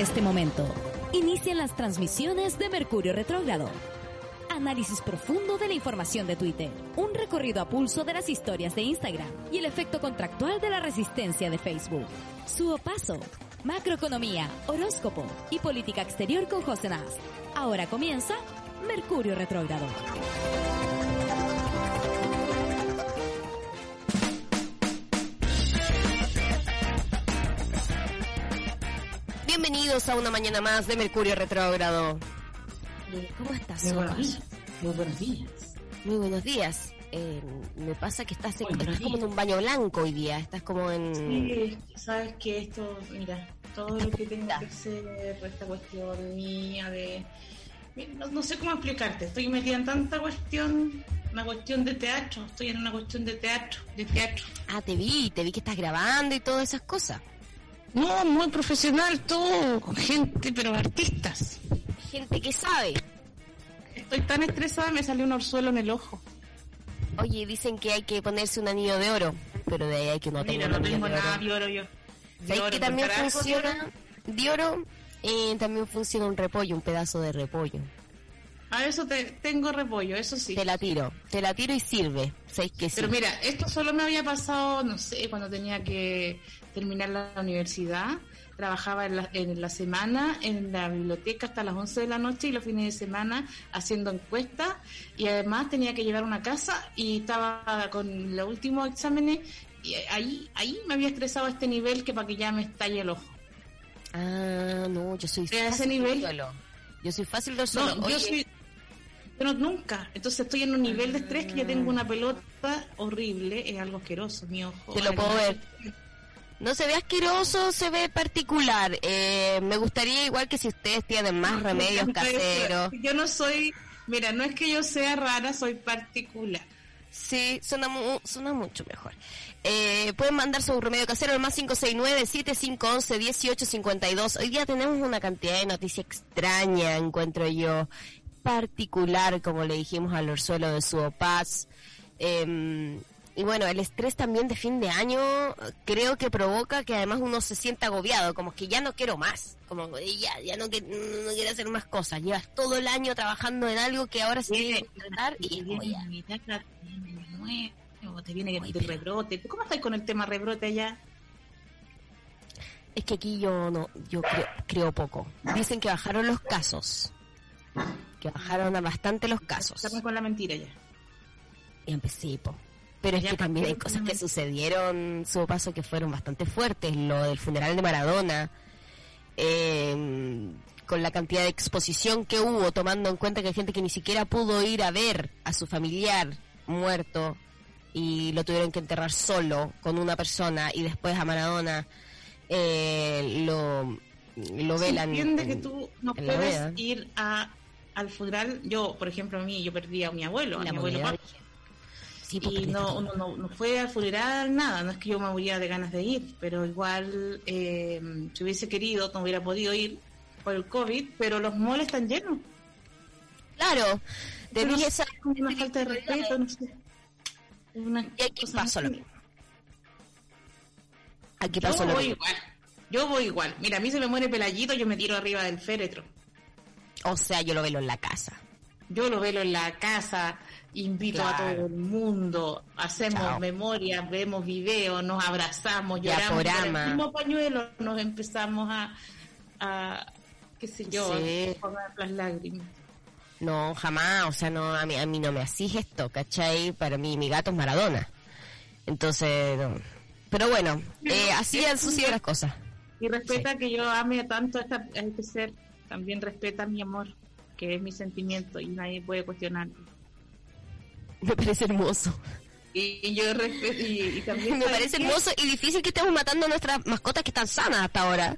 este momento, inician las transmisiones de Mercurio Retrógrado. Análisis profundo de la información de Twitter, un recorrido a pulso de las historias de Instagram y el efecto contractual de la resistencia de Facebook. Su paso, macroeconomía, horóscopo y política exterior con José Nas. Ahora comienza Mercurio Retrógrado. Bienvenidos a una mañana más de Mercurio Retrógrado. Eh, ¿Cómo estás, Muy buenos días. Muy buenos días. Muy buenos días. Eh, me pasa que estás, en- estás como en un baño blanco hoy día. Estás como en... Sí, sabes que esto, mira, todo lo que tengo que hacer, esta cuestión mía de... No, no sé cómo explicarte, estoy metida en tanta cuestión, una cuestión de teatro, estoy en una cuestión de teatro, de teatro. Ah, te vi, te vi que estás grabando y todas esas cosas. No, muy profesional, todo, gente, pero artistas. Gente que sabe. Estoy tan estresada, me salió un orzuelo en el ojo. Oye, dicen que hay que ponerse un anillo de oro, pero de ahí hay que no Mira, tenga no tengo de nada de oro yo. De ¿Sabes oro, que también funciona de oro? Eh, también funciona un repollo, un pedazo de repollo. A eso te, tengo repollo, eso sí. Te la tiro, te la tiro y sirve. ¿Sabes que sí? Pero mira, esto solo me había pasado, no sé, cuando tenía que terminar la universidad. Trabajaba en la, en la semana en la biblioteca hasta las 11 de la noche y los fines de semana haciendo encuestas. Y además tenía que llevar una casa y estaba con los últimos exámenes. Y ahí, ahí me había estresado a este nivel que para que ya me estalle el ojo. Ah, no, yo soy a ese fácil nivel-. Yo soy fácil del suelo. No, yo soy. No, nunca. Entonces estoy en un nivel de estrés que ya tengo una pelota horrible. Es algo asqueroso, mi ojo. Te lo puedo ver. No se ve asqueroso, se ve particular. Eh, me gustaría igual que si ustedes tienen más remedios caseros. Yo no soy, mira, no es que yo sea rara, soy particular. Sí, suena, mu- suena mucho mejor. Eh, pueden mandar su remedio casero al más 569-7511-1852. Hoy día tenemos una cantidad de noticias extraña, encuentro yo, particular, como le dijimos al orzuelo de su paz. Eh, y bueno, el estrés también de fin de año creo que provoca que además uno se sienta agobiado, como que ya no quiero más, como que ya, ya no, que- no, quiero hacer más cosas. Llevas todo el año trabajando en algo que ahora se tiene que tratar y es como te viene el rebrote. ¿Cómo estás con el tema rebrote allá? Es que aquí yo no, yo creo, creo poco. Dicen que bajaron los casos. Que bajaron a bastante los casos. Estamos con la mentira ya. Y empecé, po. Pero es que también hay cosas que sucedieron, su paso, que fueron bastante fuertes. Lo del funeral de Maradona, eh, con la cantidad de exposición que hubo, tomando en cuenta que hay gente que ni siquiera pudo ir a ver a su familiar muerto y lo tuvieron que enterrar solo con una persona y después a Maradona eh, lo, lo Se velan. entiende en- que tú no puedes ir a, al funeral. Yo, por ejemplo, a mí, yo perdí a mi abuelo, a mi abuelo. Sí, pues, y no, no, no fue al funeral, nada, no es que yo me muriera de ganas de ir, pero igual eh, si hubiese querido no hubiera podido ir por el COVID, pero los malls están llenos. Claro, dije es esa... una falta de respeto, no sé. Es una Y aquí pasó lo mismo. Aquí Yo pasó lo voy mismo. igual, yo voy igual. Mira, a mí se me muere Pelayito, yo me tiro arriba del féretro. O sea, yo lo velo en la casa. Yo lo velo en la casa, invito a todo el mundo, hacemos Chao. memoria, vemos videos, nos abrazamos, lloramos por el mismo pañuelo, nos empezamos a, a qué sé yo, Sí. a poner las lágrimas. No, jamás, o sea, no, a mí, a mí no me hacís esto, ¿cachai? Para mí, mi gato es Maradona. Entonces, no. pero bueno, eh, así han sucedido las cosas. Y respeta que yo ame tanto a, esta, a este ser, también respeta mi amor, que es mi sentimiento y nadie puede cuestionarlo. Me parece hermoso. Y, y yo respeto, y, y también Me ¿sabes parece hermoso y difícil que estemos matando a nuestras mascotas que están sanas hasta ahora.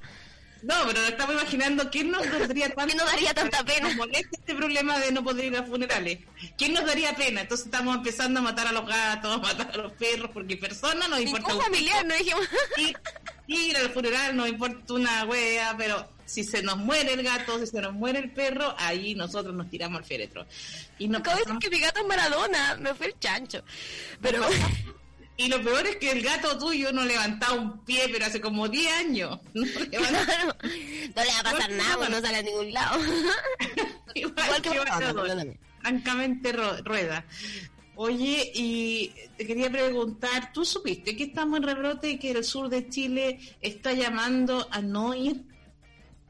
No, pero estamos imaginando quién nos daría tanta, ¿Quién nos daría tanta pena? Nos molesta este problema de no poder ir a funerales. ¿Quién nos daría pena? Entonces estamos empezando a matar a los gatos, a matar a los perros, porque personas nos importa Ningún familiar, no dijimos. ir, ir al funeral nos importa una wea, pero si se nos muere el gato, si se nos muere el perro, ahí nosotros nos tiramos al féretro. Y nos Acabo de decir que mi gato es Maradona, me fue el chancho. Pero Y lo peor es que el gato tuyo no levantaba un pie, pero hace como 10 años. No, no, le va a pasar nada, pues no sale a ningún lado. Igual, que, que francamente rueda. Oye, y te quería preguntar, ¿tú supiste que estamos en rebrote y que el sur de Chile está llamando a no ir?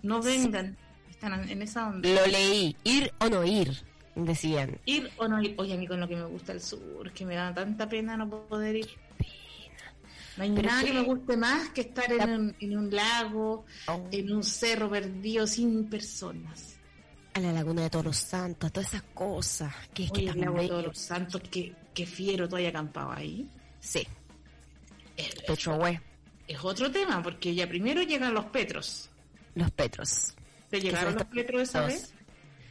No vengan. Están en esa onda. Lo leí, ir o no ir, decían. Ir o no ir. Oye, a mí con lo que me gusta el sur, que me da tanta pena no poder ir. No hay nada que me guste más que estar en, un, en un lago, oh. en un cerro perdido sin personas a la laguna de Todos los Santos, todas esas cosas. Que es que el lago de Todos los Santos, que, que fiero tú hayas acampado ahí. Sí. Es, Es otro tema, porque ya primero llegan los petros. Los petros. ¿Te llegaron los petros esa vez?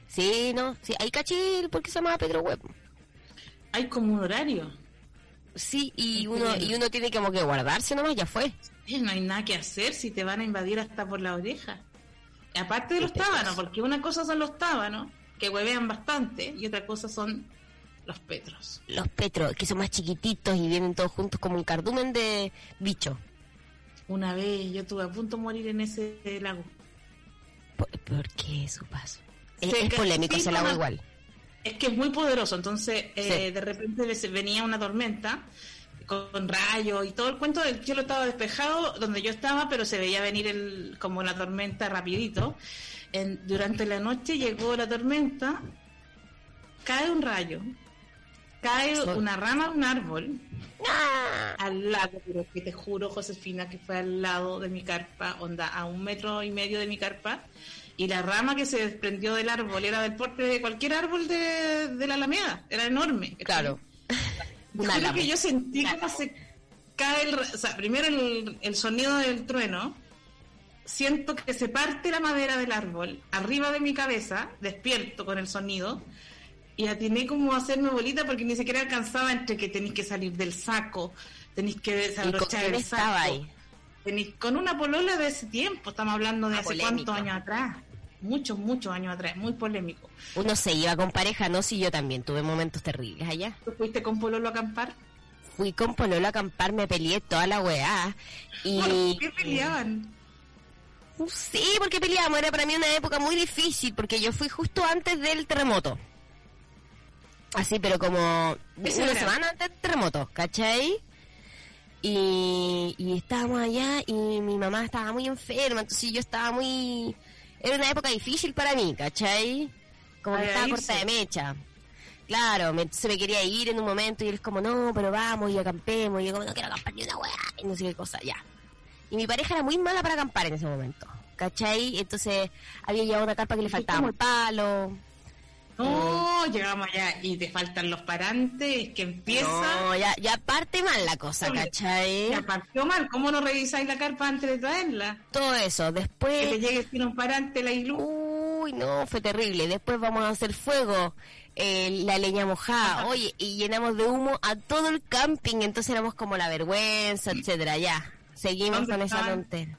Sí, no, sí, hay cachil, ¿por qué se llama Petro Web? Hay como un horario. Sí, y uno, y uno tiene como que guardarse nomás, ya fue. no hay nada que hacer si te van a invadir hasta por la oreja. Aparte de los tábanos, porque una cosa son los tábanos, que huevean bastante, y otra cosa son los petros. Los petros, que son más chiquititos y vienen todos juntos como un cardumen de bicho. Una vez yo estuve a punto de morir en ese lago. ¿Por, qué su paso? Es, polémico ese lago igual. Es que es muy poderoso, entonces eh, de repente venía una tormenta con rayos y todo el cuento del cielo estaba despejado donde yo estaba, pero se veía venir el, como la tormenta rapidito. En, durante la noche llegó la tormenta, cae un rayo, cae una rama de un árbol ¡Ah! al lado, pero que te juro, Josefina, que fue al lado de mi carpa, onda, a un metro y medio de mi carpa, y la rama que se desprendió del árbol era del porte de cualquier árbol de, de la Alameda, era enorme. Claro. Una que yo sentí como se cae el, o sea, primero el, sonido del trueno, siento que se parte la madera del árbol arriba de mi cabeza, despierto con el sonido, y atiné como a hacerme bolita porque ni siquiera alcanzaba entre que tenéis que salir del saco, tenéis que desabrochar el saco. Ahí? Tenéis, con una polola de ese tiempo, estamos hablando de hace cuántos años atrás muchos, muchos años atrás, muy polémico. Uno se iba con pareja, ¿no? Sí, yo también tuve momentos terribles allá. ¿Tú fuiste con Pololo a acampar? Fui con Pololo a acampar, me peleé toda la weá. Y... ¿Por qué peleaban? Sí, porque peleábamos, era para mí una época muy difícil, porque yo fui justo antes del terremoto. Así, pero como una semana antes del terremoto, ¿cachai? Y, y estábamos allá y mi mamá estaba muy enferma, entonces yo estaba muy era una época difícil para mí, ¿cachai? Como que estaba corta de mecha. Claro, se me quería ir en un momento y él es como, no, pero vamos y acampemos. Y yo como, no quiero acampar ni una weá. Y no sé qué cosa, ya. Y mi pareja era muy mala para acampar en ese momento. ¿Cachai? Entonces había llevado una carpa que le faltaba un palo. No, llegamos allá y te faltan los parantes, que empieza... No, ya, ya parte mal la cosa, ¿cachai? Ya partió mal, ¿cómo no revisáis la carpa antes de traerla? Todo eso, después... Que te llegue sin un parante la ilu. Uy, no, fue terrible. Después vamos a hacer fuego, eh, la leña mojada, oye, y llenamos de humo a todo el camping, entonces éramos como la vergüenza, etcétera, ya. Seguimos con esa tontera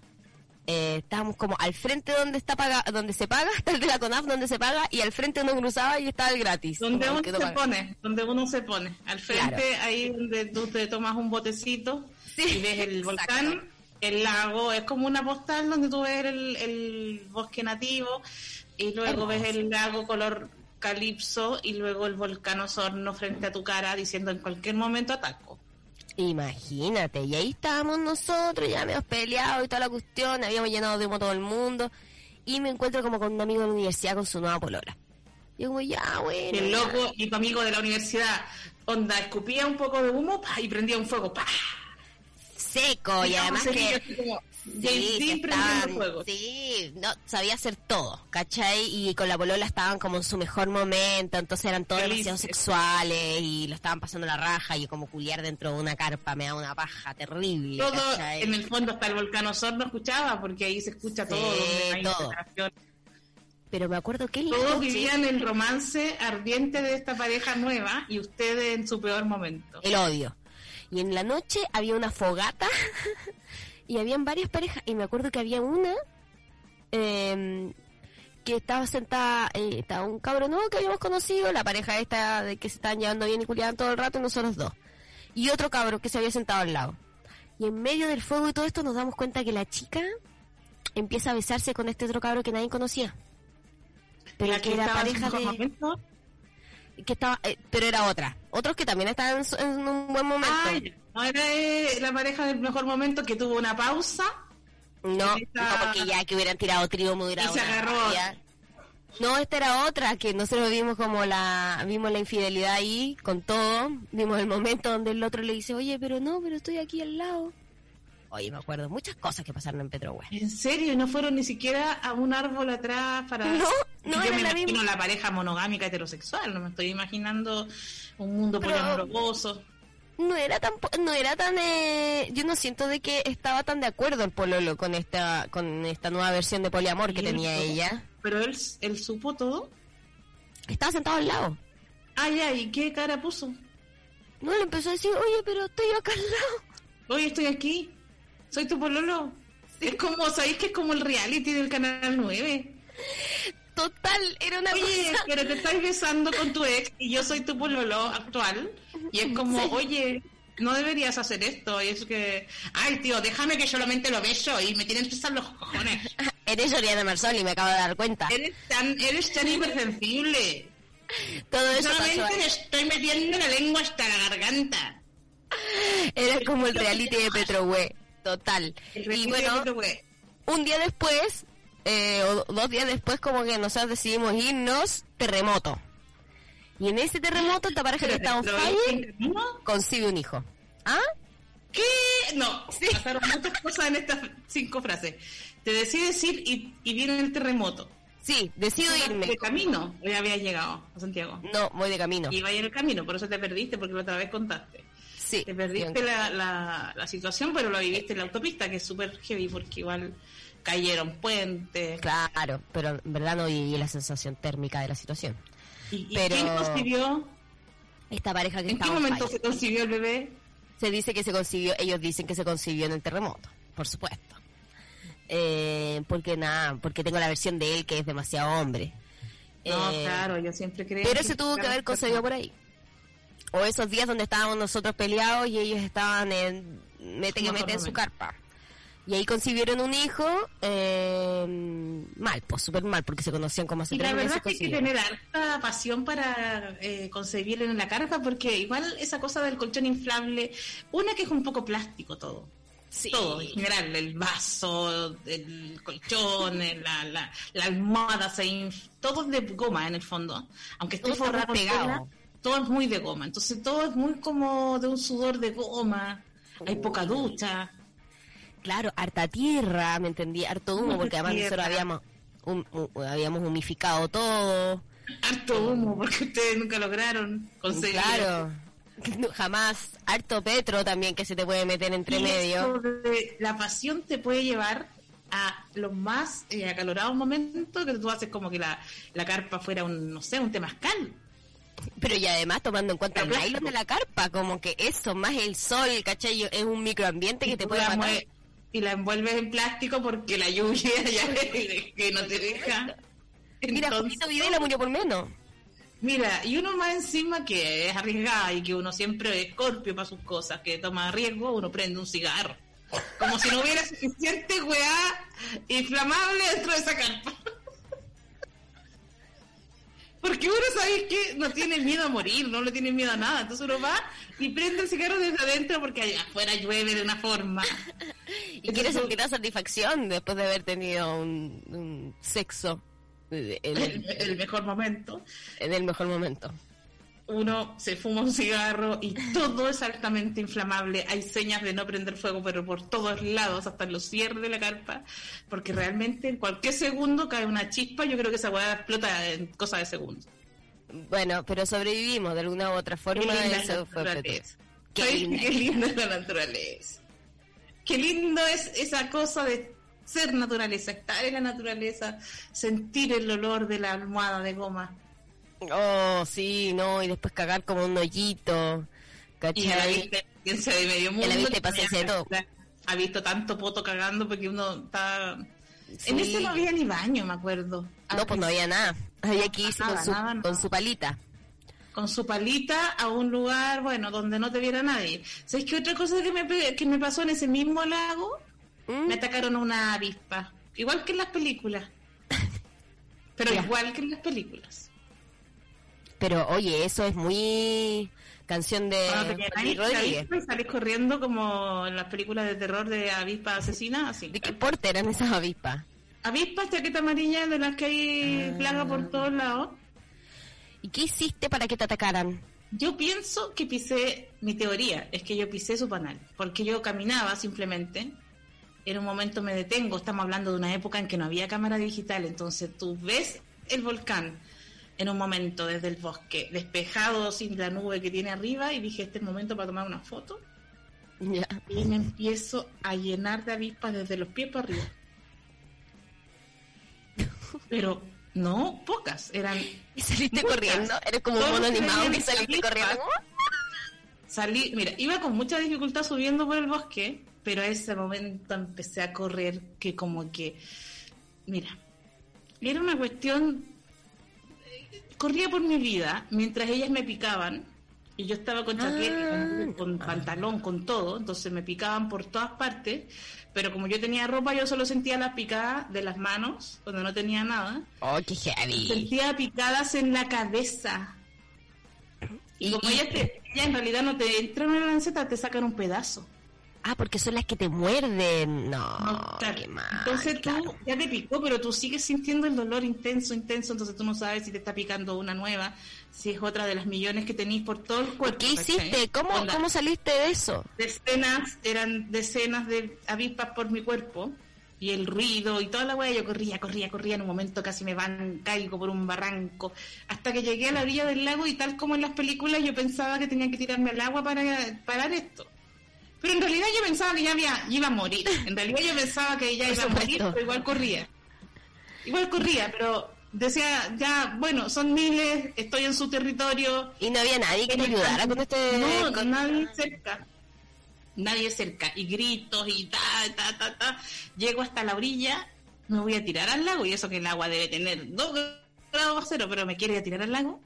eh, estábamos como al frente donde está paga, donde se paga, está el de la CONAF donde se paga, y al frente uno cruzaba y estaba el gratis. Donde uno se pone, donde uno se pone. Al frente, ahí donde tú te tomas un botecito y ves el volcán, el lago, es como una postal donde tú ves el, el bosque nativo y luego ves el lago color calipso y luego el volcán Osorno frente a tu cara diciendo en cualquier momento ataco. Imagínate, y ahí estábamos nosotros, ya habíamos peleado y toda la cuestión, habíamos llenado de humo todo el mundo, y me encuentro como con un amigo de la universidad con su nueva polola. Y yo como, ya, bueno. el loco y tu amigo de la universidad, onda, escupía un poco de humo y prendía un fuego, pa. Seco, y, además que... Sí, sí, no, sabía hacer todo, ¿cachai? Y con la polola estaban como en su mejor momento, entonces eran todos demasiado sexuales y lo estaban pasando la raja y como culiar dentro de una carpa me da una paja terrible. Todo, en el fondo hasta el volcán no escuchaba, porque ahí se escucha todo. todo. Pero me acuerdo que Todos vivían el romance ardiente de esta pareja nueva y ustedes en su peor momento. El odio. Y en la noche había una fogata y habían varias parejas y me acuerdo que había una em, que estaba sentada, eh, estaba un cabrón nuevo que habíamos conocido, la pareja esta de que se estaban llevando bien y culiaban todo el rato y nosotros dos. y otro cabro que se había sentado al lado. Y en medio del fuego y todo esto nos damos cuenta que la chica empieza a besarse con este otro cabro que nadie conocía. Pero La que era pareja de... Que estaba, eh, pero era otra. Otros que también estaban en, en un buen momento. Ya. no era eh, la pareja del mejor momento que tuvo una pausa no, porque ya que hubieran tirado trío me hubiera Y se agarró. No, esta era otra, que nosotros vimos como la, vimos la infidelidad ahí, con todo, vimos el momento donde el otro le dice, oye, pero no, pero estoy aquí al lado. Oye, me acuerdo muchas cosas que pasaron en Petrohue. ¿En serio? ¿No fueron ni siquiera a un árbol atrás para...? No, no Yo era me la imagino misma. la pareja monogámica heterosexual, no me estoy imaginando un mundo Pero- poliamoroso. No era tan, no era tan, eh, yo no siento de que estaba tan de acuerdo el pololo con esta, con esta nueva versión de poliamor que ¿Y él tenía todo? ella. Pero él, él supo todo. Estaba sentado al lado. Ah, ya, ¿y qué cara puso? No, le empezó a decir, oye, pero estoy acá al lado. Hoy estoy aquí, soy tu pololo. Es como, ¿sabéis que es como el reality del Canal 9? Total, era una Oye, cosa. pero te estás besando con tu ex y yo soy tu pololo actual. Y es como, Sí. oye, no deberías hacer esto. Y es que, ay, tío, déjame que solamente lo beso y me tienen pesar los cojones. Eres Oriana Marsoli, me acabo de dar cuenta. Eres tan, eres tan hipersensible. Todo eso pasó. Solamente le estoy metiendo la lengua hasta la garganta. Era como el reality de Petrohue. Total. Y bueno, un día después, eh, o dos días después, como que nosotros decidimos irnos, terremoto. Y en ese terremoto, esta pareja que en Pero, fire concibe un hijo. ¿Ah? ¿Qué? No, pasaron muchas cosas en estas cinco frases. Te decides ir y, y viene el terremoto. Sí, decido irme. De camino, ya habías llegado a Santiago. No, voy de camino. Y iba en el camino, por eso te perdiste, porque la otra vez contaste. Sí. Te perdiste la, la, la situación, pero lo viviste en la autopista, que es súper heavy, porque igual cayeron puentes. Claro, pero en verdad no viví la sensación térmica de la situación. ¿Y, y Pero- quién concibió? Esta pareja que ¿En qué momento se concibió el bebé? Se dice que se concibió, ellos dicen que se concibió en el terremoto, por supuesto. Eh, porque nada, porque tengo la versión de él que es demasiado hombre. No, Eh, claro, yo siempre creí. Pero se tuvo que haber concebido por ahí. O esos días donde estábamos nosotros peleados y ellos estaban en mete que mete en su carpa. Y ahí concibieron un hijo eh, mal, pues súper mal, porque se conocían como hace Y tres la verdad meses. es que hay que tener harta pasión para eh, concebir en la carpa, porque igual esa cosa del colchón inflable, una que es un poco plástico todo. Sí. Todo, en general, el vaso, el colchón, el- la, la, la almohada, se inf- todo es de goma en el fondo. Aunque esté Todo forrado pegado. tela, todo es muy de goma. Entonces todo es muy como de un sudor de goma. Hay poca ducha. Claro, harta tierra, me entendí, harto humo, porque además tierra. nosotros habíamos, hum- habíamos humificado todo. Harto humo, porque ustedes nunca lograron conseguir. Claro, jamás. Harto petro también que se te puede meter entre Y medio. de la pasión te puede llevar a los más eh, acalorados momentos que tú haces como que la, la carpa fuera un, no sé, un temazcal. Pero y además tomando en cuenta el nylon de la carpa, como que eso, más el sol, ¿cachai? Es un microambiente que te puede matar. y la envuelves en plástico porque la lluvia ya que no te deja. Mira, Entonces, Julito Videla murió por menos. Mira, y uno más encima que es arriesgada y que uno siempre es escorpio para sus cosas, que toma riesgo, uno prende un cigarro. Como si no hubiera suficiente weá inflamable dentro de esa carpa. Porque uno, ¿sabes que No tiene miedo a morir, no le tiene miedo a nada. Entonces uno va y prende el cigarro desde adentro porque allá afuera llueve de una forma. Y quiere sentir la satisfacción después de haber tenido un, un sexo eh, en el, el mejor momento. en el mejor momento. Uno se fuma un cigarro y todo es altamente inflamable. Hay señas de no prender fuego, pero por todos lados, hasta en los cierres de la carpa, porque realmente en cualquier segundo cae una chispa. Yo creo que esa hueá explota en cosa de segundos. Bueno, pero sobrevivimos de alguna u otra forma. Qué linda Eso fue naturaleza. Qué ¿Sabes linda. Qué linda es la naturaleza. Qué lindo es esa cosa de ser naturaleza, estar en la naturaleza, sentir el olor de la almohada de goma. Oh, sí, no, y después cagar como un hoyito. Y la ¿Cachai? vista experiencia de medio mundo. la vista y que paciencia todo. Ha visto tanto poto cagando porque uno está... En ese no había ni baño, me acuerdo. No, pues no había nada. Había que irse Nada, con, su, nada, con nada. su palita. con su palita a un lugar, bueno, donde no te viera nadie. ¿Sabes qué otra cosa que me, que me pasó en ese mismo lago? ¿Mm? Me atacaron una avispa, igual que en las películas. Pero Ya. igual que en las películas. Pero oye, eso es muy canción de Rodríguez. avispa y salís corriendo como en las películas de terror de avispa asesina, así. ¿De qué porte eran esas avispas? Avispas, chaqueta amarilla, de las que hay Ah. plaga por todos lados. ¿Y qué hiciste para que te atacaran? Yo pienso que pisé, mi teoría es que yo pisé su panal, porque yo caminaba simplemente, en un momento me detengo, estamos hablando de una época en que no había cámara digital, entonces tú ves el volcán en un momento desde el bosque, despejado sin la nube que tiene arriba, y dije, este es el momento para tomar una foto, y me empiezo a llenar de avispas desde los pies para arriba. Pero no pocas, eran ¿Y saliste Muchas. corriendo? ¿Eres como un mono animado que saliste avispas. corriendo? Salí, mira, iba con mucha dificultad subiendo por el bosque, pero a ese momento empecé a correr que como que, mira, era una cuestión, corría por mi vida mientras ellas me picaban y yo estaba con chaqueta, Ah. con, pantalón, con todo, entonces me picaban por todas partes, pero como yo tenía ropa yo solo sentía las picadas de las manos cuando no tenía nada. Oh, qué heavy. Sentía picadas en la cabeza. Y Y- como ellas, te- ellas en realidad no te entran en la lanceta, te sacan un pedazo. Ah, porque son las que te muerden. No, No, claro. qué mal. entonces tú claro. ya te picó, pero tú sigues sintiendo el dolor intenso, intenso, entonces tú no sabes si te está picando una nueva, si es otra de las millones que tenéis por todo el cuerpo. ¿Qué hiciste? ¿Cómo, Onda, ¿Cómo saliste de eso? Decenas, eran decenas de avispas por mi cuerpo. Y el ruido y toda la weá, yo corría, corría, corría. En un momento casi me van, caigo por un barranco. Hasta que llegué a la orilla del lago y tal como en las películas yo pensaba que tenía que tirarme al agua para parar esto. Pero en realidad yo pensaba que ya había, iba a morir. En realidad yo pensaba que ya iba a morir, pero igual corría. Igual corría, pero decía, ya, bueno, son miles, estoy en su territorio, ¿Y no había nadie que te ayudara con este...? no, con- nadie cerca. Nadie cerca. Y gritos y ta, ta, ta, ta. Llego hasta la orilla, me voy a tirar al lago. Y eso que el agua debe tener 2 grados cero, pero me a tirar al lago.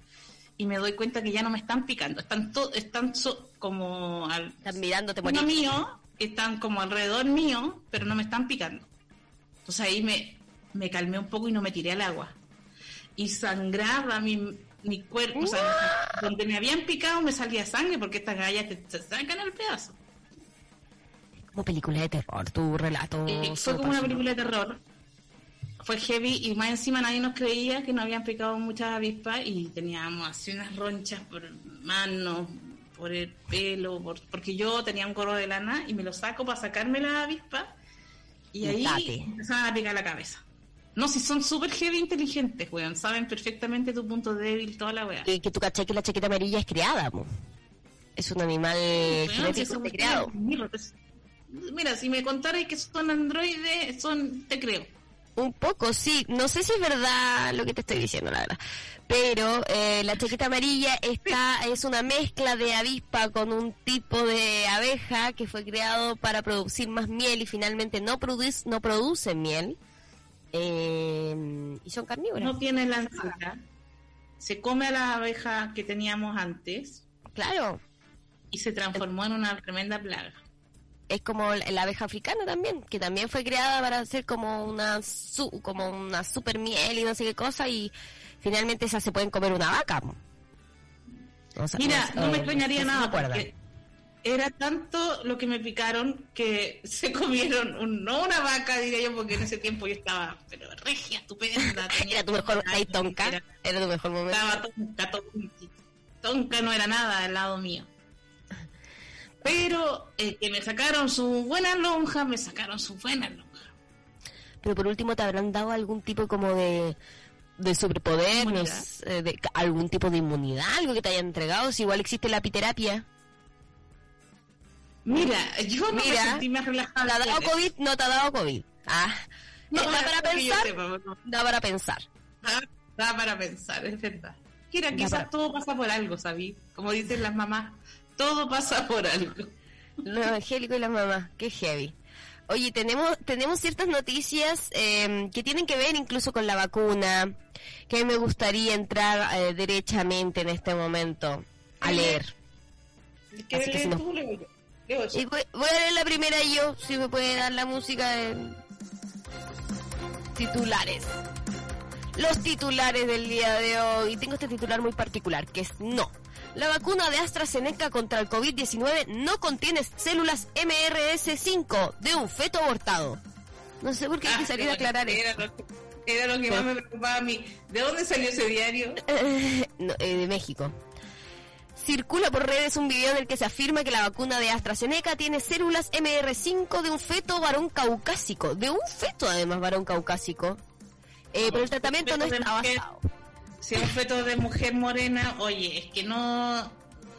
Y me doy cuenta que ya no me están picando. Están, to- están so- como al Están mirándote uno mío, están como alrededor mío, pero no me están picando. Entonces ahí me, me calmé un poco y no me tiré al agua. Y sangraba mi, mi cuerpo, o sea, donde me habían picado me salía sangre porque estas gallas te, te sacan el pedazo. Como película de terror, tu relato. Y fue como una película de terror. Fue heavy y más encima nadie nos creía que nos habían picado muchas avispas y teníamos así unas ronchas por manos, por el pelo, por- porque yo tenía un gorro de lana y me lo saco para sacarme la avispa y ahí Date. empezaban a picar la cabeza. No, si son súper heavy inteligentes, weón. Saben perfectamente tu punto débil, toda la weá. Y que tu caché que la chaqueta amarilla es criada, mo. Es un animal si genético creado. Mira, si me contarais que son androides, son, te creo. Un poco, sí. No sé si es verdad lo que te estoy diciendo, la verdad. Pero eh, la chaqueta amarilla está es una mezcla de avispa con un tipo de abeja que fue creado para producir más miel y finalmente no produce no produce miel. Eh, y son carnívoras. no tiene lanceta, se come a la abeja que teníamos antes Claro. y se transformó en una tremenda plaga. Es como la abeja africana también, que también fue creada para hacer como una su, como una super miel y no sé qué cosa y finalmente esas se pueden comer una vaca. mo. O sea, Mira, no me eh, extrañaría nada porque era tanto lo que me picaron que se comieron un- no una vaca, diría yo, porque en ese tiempo yo estaba pero regia, estupenda. tenía Era tu mejor ahí tonca, era- era tu mejor momento. Estaba tonca, tonca, tonca no era nada al lado mío. Pero eh, que me sacaron su buena lonja, me sacaron su buena lonja. Pero por último te habrán dado algún tipo como de de superpoder, no Inmunidad. sé, de, algún tipo de inmunidad, algo que te hayan entregado, si igual existe la apiterapia. Mira, yo no Mira, me sentí más ¿Te relajada. ha dado COVID? No te ha dado COVID. Ah, No, da para pensar, sepa, no. da para pensar. Da, da para pensar, es verdad. Mira, quizás para- todo pasa por algo, ¿sabí? Como dicen las mamás, todo pasa por algo. Los angélicos y las mamás, qué heavy. Oye, tenemos, tenemos ciertas noticias eh, que tienen que ver incluso con la vacuna, que me gustaría entrar eh, derechamente en este momento a leer. ¿Quieres Así que si no- tú? Y voy, voy a leer la primera yo, si me puede dar la música de titulares. Los titulares del día de hoy. Tengo este titular muy particular, que es no. La vacuna de AstraZeneca contra el COVID-19 no contiene células MRS5 de un feto abortado. No sé por qué hay que Ah, salir a aclarar era esto. lo que, era lo que más me preocupaba a mí. ¿De dónde salió ese diario? Eh, no, eh, de México. Circula por redes un video en el que se afirma que la vacuna de AstraZeneca tiene células MR5 de un feto varón caucásico. De un feto, además, varón caucásico. Eh, pero el tratamiento no está basado. Si es un feto de mujer morena, oye, es que no,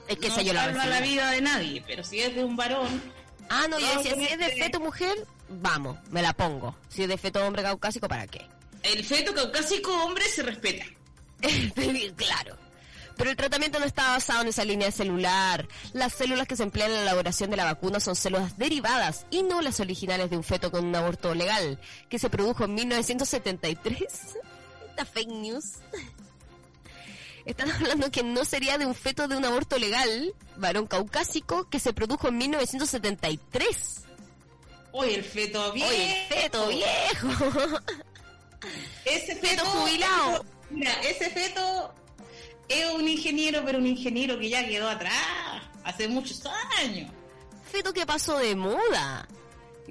Es que no la salva la recibí. vida de nadie, pero si es de un varón, Ah, no, yo decía, si es de feto mujer, vamos, me la pongo. Si es de feto hombre caucásico, ¿para qué? el feto caucásico hombre se respeta. claro. Pero el tratamiento no está basado en esa línea celular. Las células que se emplean en la elaboración de la vacuna son células derivadas y no las originales de un feto con un aborto legal, que se produjo en 1973. Esta fake news. Están hablando que no sería de un feto de un aborto legal, varón caucásico, que se produjo en 1973. Oye, el feto viejo. Oye, el feto viejo. Ese Feto feto jubilado. Mira, ese feto es un ingeniero, pero un ingeniero que ya quedó atrás, hace muchos años. feto que pasó de moda.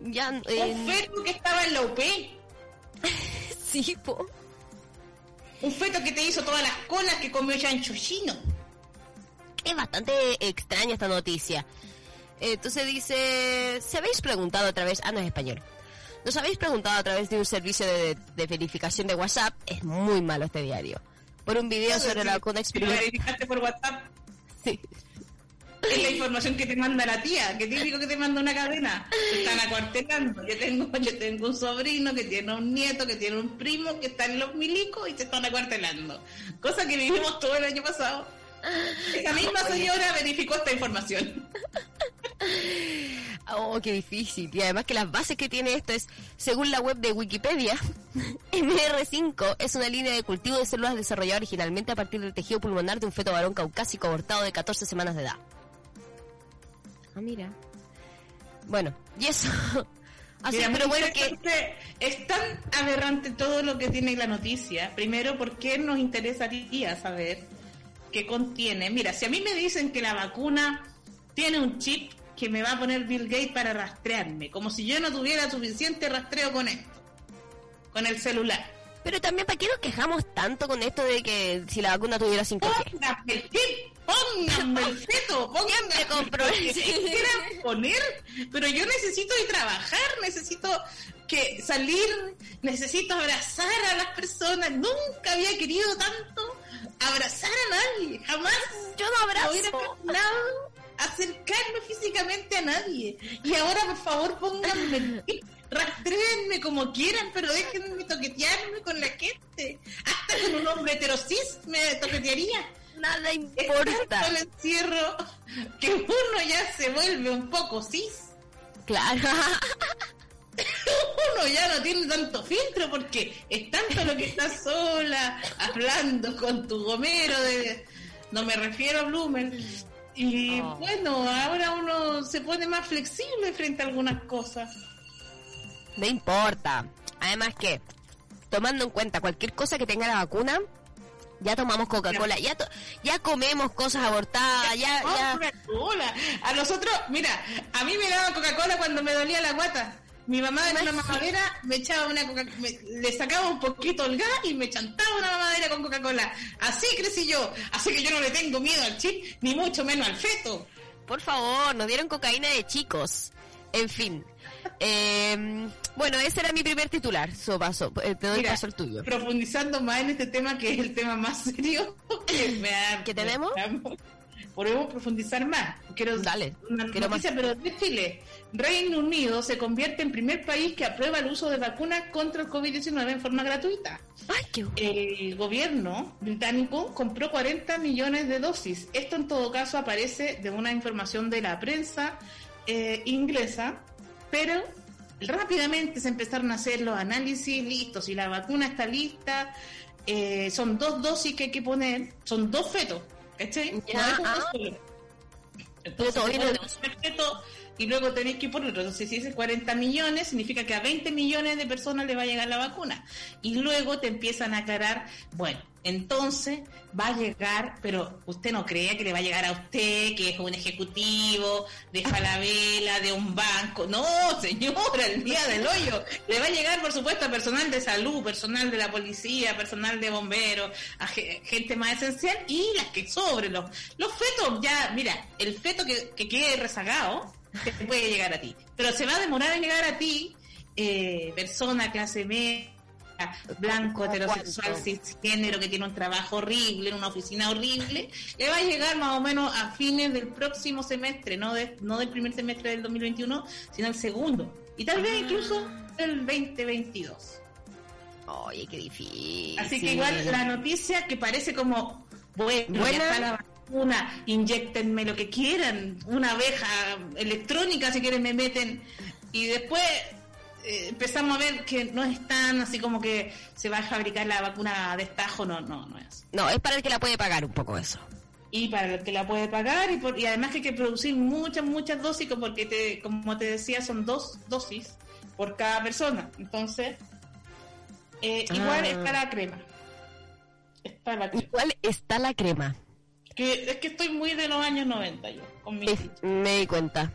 Ya, eh, Un feto que estaba en la UP. sí, po. Un feto que te hizo todas las colas que comió Chancho Chino. Es bastante extraña esta noticia. Entonces dice, ¿se habéis preguntado a través, ah, no es español. ¿Nos habéis preguntado a través de un servicio de, de verificación de WhatsApp? Es muy malo este diario. Por un video sobre la vacuna experimental. verificaste por WhatsApp, Sí. es la información que te manda la tía, que típico que te manda una cadena. Te están acuartelando. Yo tengo, yo tengo un sobrino que tiene un nieto, que tiene un primo, que está en los milicos y te están acuartelando. Cosa que vivimos todo el año pasado. Esa misma señora verificó esta información. Oh, qué difícil. Y además que las bases que tiene esto es, según la web de Wikipedia, MR5 es una línea de cultivo de células desarrollada originalmente a partir del tejido pulmonar de un feto varón caucásico abortado de 14 semanas de edad. Ah, mira. Bueno, y eso. Así, Mira, pero bueno, que... Es tan aberrante todo lo que tiene la noticia. Primero, ¿por qué nos interesaría saber qué contiene? Mira, si a mí me dicen que la vacuna tiene un chip que me va a poner Bill Gates para rastrearme, como si yo no tuviera suficiente rastreo con esto, con el celular. Pero también, ¿para qué nos quejamos tanto con esto de que si la vacuna tuviera 5G? Póngame el chip, póngame el feto, póngame que ese. quieran poner, pero yo necesito ir a trabajar, necesito que salir, necesito abrazar a las personas. Nunca había querido tanto abrazar a nadie, jamás. Yo no abrazo. imaginado acercarme físicamente a nadie. Y ahora, por favor, pónganme. Rastreenme como quieran, pero déjenme toquetearme con la gente. Hasta con un hombre heterosis me toquetearía. Nada importa. el encierro que uno ya se vuelve un poco cis. Claro. Uno ya no tiene tanto filtro porque es tanto lo que estás sola, hablando con tu gomero de... No me refiero a Bloomer. Y Oh. bueno, ahora uno se pone más flexible frente a algunas cosas. No importa. Además que, tomando en cuenta cualquier cosa que tenga la vacuna, ya tomamos Coca-Cola, ya to- ya comemos cosas abortadas, ya, ya. Coca-Cola. A nosotros, mira, a mí me daban Coca-Cola cuando me dolía la guata. Mi mamá en una mamadera me echaba una coca me- le sacaba un poquito el gas y me chantaba una mamadera con Coca-Cola. Así crecí yo. Así que yo no le tengo miedo al chip, ni mucho menos al feto. Por favor, nos dieron cocaína de chicos. En fin. Eh, bueno, ese era mi primer titular. So, paso, eh, te doy Mira, paso al tuyo. Profundizando más en este tema que es el tema más serio que, me ha- ¿Que tenemos? me- Podemos profundizar más. Quiero Dale, una quiero noticia, pero de Chile. Reino Unido se convierte en primer país que aprueba el uso de vacunas contra el COVID-19 en forma gratuita. Ay, qué El gobierno británico compró 40 millones de dosis. Esto en todo caso aparece de una información de la prensa eh, inglesa, pero rápidamente se empezaron a hacer los análisis, listos, si la vacuna está lista, eh, son dos dosis que hay que poner, son dos fetos, ¿cachai? Ya, No ah. no- un y luego tenéis que poner otro. Entonces, si es 40 millones, significa que a 20 millones de personas le va a llegar la vacuna. Y luego te empiezan a aclarar, bueno, entonces va a llegar, pero usted no cree que le va a llegar a usted, que es un ejecutivo de Falabella, de un banco. No, señora, el día del hoyo. Le va a llegar, por supuesto, a personal de salud, personal de la policía, personal de bomberos, a ge- gente más esencial y las que sobre. Los, los fetos, ya, mira, el feto que quede rezagado, te puede llegar a ti. Pero se va a demorar en llegar a ti, eh, persona, clase media, blanco, ¿Cómo heterosexual, cisgénero, que tiene un trabajo horrible, en una oficina horrible, le va a llegar más o menos a fines del próximo semestre, no, de, no del primer semestre del 2021, sino el segundo. Y tal vez incluso el 2022. Oye, qué difícil. Así que igual la noticia que parece como, bueno, Buena. ya está la vacuna, inyectenme lo que quieran, una abeja electrónica si quieren me meten, y después eh, empezamos a ver que no es tan así como que se va a fabricar la vacuna de estajo, no, no, no es. No, es para el que la puede pagar un poco eso. Y para el que la puede pagar, y, por- y además que hay que producir muchas, muchas dosis, porque te, como te decía, son dos dosis por cada persona. Entonces, eh, igual Ah. está la crema. Está la crema. Igual está la crema. Que, es que estoy muy de los años 90 yo, con mi Sí, me di cuenta.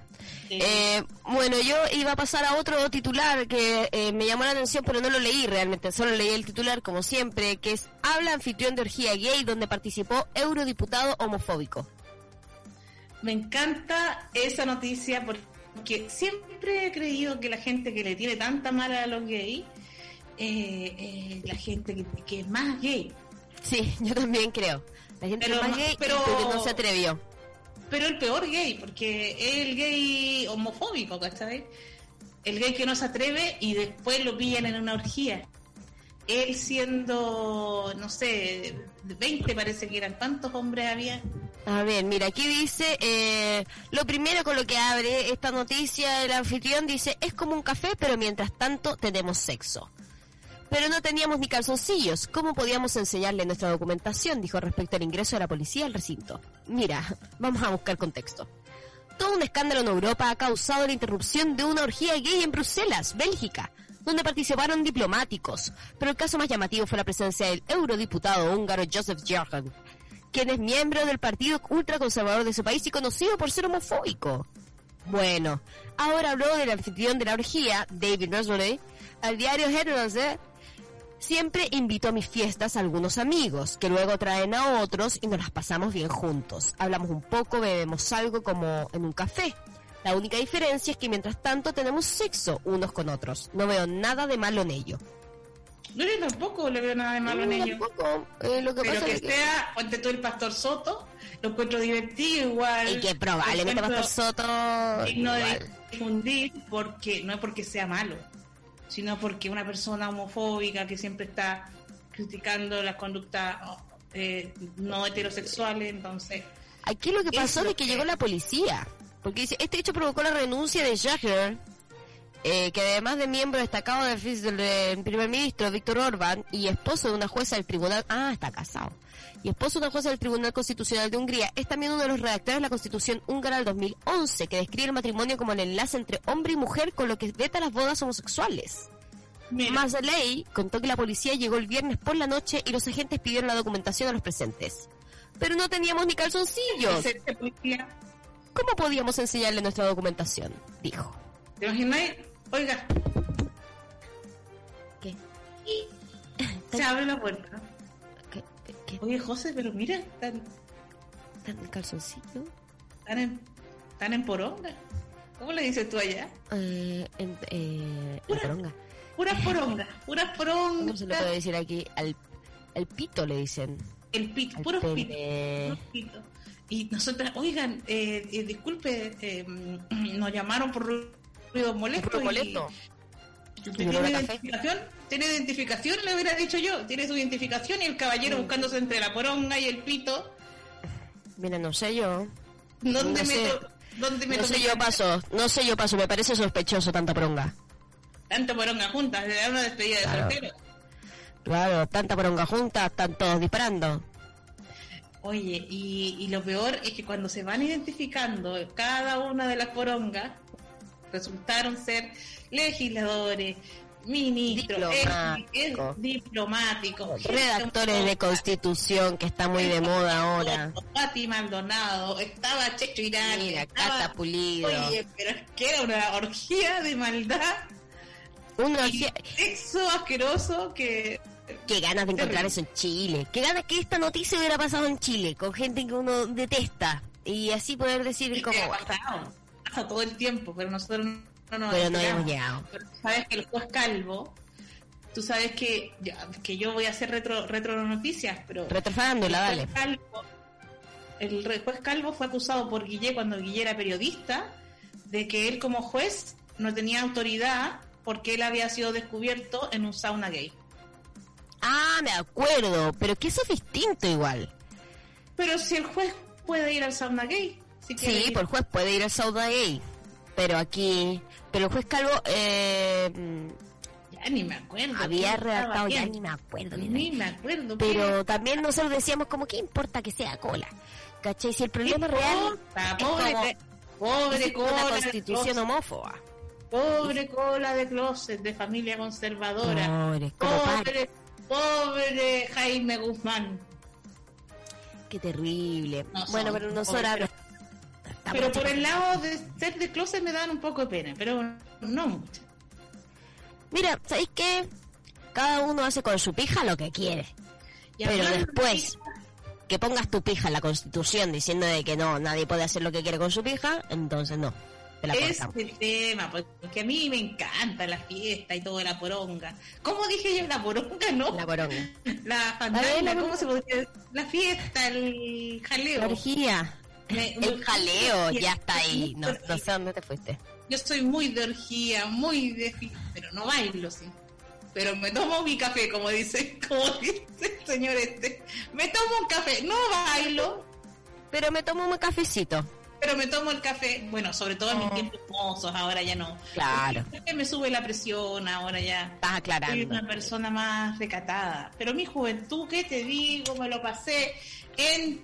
Sí. Eh, bueno, yo iba a pasar a otro titular que eh, me llamó la atención, pero no lo leí realmente, solo leí el titular como siempre, que es Habla anfitrión de orgía gay donde participó eurodiputado homofóbico. Me encanta esa noticia porque siempre he creído que la gente que le tiene tanta mala a los gays, eh, eh, la gente que, que es más gay. Sí, yo también creo. La gente Pero es más ma- gay pero- pero no se atrevió. Pero el peor gay, porque es el gay homofóbico, ¿cachai? El gay que no se atreve y después lo pillan en una orgía. Él siendo, no sé, 20 parece que eran. ¿Cuántos hombres había? A ver, mira, aquí dice, eh, lo primero con lo que abre esta noticia el anfitrión dice, es como un café, pero mientras tanto tenemos sexo. Pero no teníamos ni calzoncillos, ¿cómo podíamos enseñarle nuestra documentación? Dijo respecto al ingreso de la policía al recinto. Mira, vamos a buscar contexto. Todo un escándalo en Europa ha causado la interrupción de una orgía gay en Bruselas, Bélgica, donde participaron diplomáticos. Pero el caso más llamativo fue la presencia del eurodiputado húngaro Joseph Jorgen, quien es miembro del partido ultraconservador de su país y conocido por ser homofóbico. Bueno, ahora habló del anfitrión de la orgía, David Rosley, al diario Headlines, Siempre invito a mis fiestas a algunos amigos, que luego traen a otros y nos las pasamos bien juntos. Hablamos un poco, bebemos algo como en un café. La única diferencia es que mientras tanto tenemos sexo unos con otros. No veo nada de malo en ello. No, yo tampoco le veo nada de malo en ello. tampoco. Eh, lo que Pero pasa que es que... sea, ponte tú el Pastor Soto, lo encuentro divertido igual. Y que probablemente Encuentro Pastor Soto... digno de igual. difundir, porque no es porque sea malo, sino porque una persona homofóbica que siempre está criticando las conductas eh, no heterosexuales, entonces... Aquí lo que pasó es que que- llegó la policía. Porque dice, este hecho provocó la renuncia de Jagger, eh, que además de miembro destacado del, del, del primer ministro Víctor Orbán y esposo de una jueza del tribunal, ah, está casado, y esposo de una jueza del Tribunal Constitucional de Hungría, es también uno de los redactores de la Constitución húngara del 2011, que describe el matrimonio como el enlace entre hombre y mujer con lo que veta las bodas homosexuales. Mira, Más de ley contó que la policía llegó el viernes por la noche y los agentes pidieron la documentación a los presentes. Pero no teníamos ni calzoncillos. ¿Cómo podíamos enseñarle nuestra documentación? Dijo. ¿te imagináis? Oiga, ¿Qué? se abre la puerta. Oye, José, pero mira, están, ¿Tan el calzoncillo? están en, están en poronga. ¿Cómo le dices tú allá? Eh, en, eh, poronga. Puras porongas, puras porongas. ¿Cómo se le puede decir aquí? Al, al pito le dicen. El pito, Al puros pene. puros pitos. Y nosotras, oigan, eh, eh, disculpe, eh, nos llamaron por. Ruido molesto. ¿Usted Y ¿Tiene identificación? ¿Tiene identificación? Le hubiera dicho yo. Tiene su identificación y el caballero Mm. buscándose entre la poronga y el pito. Mira, no sé yo. ¿Dónde No me sé. ¿Dónde me No sé yo paso. No sé yo paso. Me parece sospechoso tanta poronga. Tanto poronga juntas, de una despedida de soltero. Claro, tanta poronga junta, están todos disparando. Oye, y, y lo peor es que cuando se van identificando cada una de las porongas, resultaron ser legisladores, ministros, Diplomático. diplomáticos, Redactores de constitución, que está muy de moda ahora. Pati Maldonado, estaba Checho Irán, Mira, estaba- Cata Pulido. Oye, pero es que era una orgía de maldad y hacía- sexo asqueroso que Qué ganas de encontrar eso en Chile. Qué ganas que esta noticia hubiera pasado en Chile, con gente que uno detesta. Y así poder decir como... ha pasado, pasa todo el tiempo, pero nosotros no nos Pero no hemos llegado. Pero sabes que el juez Calvo, tú sabes que, que yo voy a hacer retro, retro noticias, pero Retrofarándula, el dale. juez Calvo, el juez Calvo fue acusado por Guille cuando Guille era periodista de que él como juez no tenía autoridad porque él había sido descubierto en un sauna gay. Ah, me acuerdo, pero que eso es distinto igual. Pero si el juez puede ir al sauna gay, si Sí, ir. por juez puede ir al Sauda Gay. Pero aquí... Pero el juez Calvo eh, ya ni me acuerdo. había redactado, ya ni me acuerdo. ni me acuerdo. Pero también nosotros decíamos como, ¿qué importa que sea cola? ¿Cachai? Si el problema real Importa, es pobre, como- pobre una cola de constitución homófoba. pobre cola de closet de familia conservadora. Pobre. Pobre, pobre Jaime Guzmán. Qué terrible. No son, bueno, pero nosotras... pobre. Pero por el lado de ser de closet me dan un poco de pena, pero no mucho. Mira, ¿sabéis qué? Cada uno hace con su pija lo que quiere. Y Pero de después que pongas tu pija en la constitución diciendo de que no, nadie puede hacer lo que quiere con su pija, entonces no. Te la Es cortamos. el tema, porque a mí me encanta la fiesta y todo, la poronga. ¿Cómo dije yo? La poronga, ¿no? La poronga. La fantasma, ¿cómo se podría decir? La fiesta, el jaleo. La orgía. Me- El jaleo ya está ahí. No, sé dónde te fuiste. Yo soy muy de orgía, muy de pero no bailo, sí. Pero me tomo mi café, como dice, como dice el señor este. Me tomo un café, no bailo, Pero me tomo un cafecito. pero me tomo el café, bueno, sobre todo en mis Oh. tiempos mozos, ahora ya no. Claro. Porque me sube la presión, ahora ya. Estás Soy aclarando. una persona más recatada. Pero mi juventud, ¿qué te digo? Me lo pasé en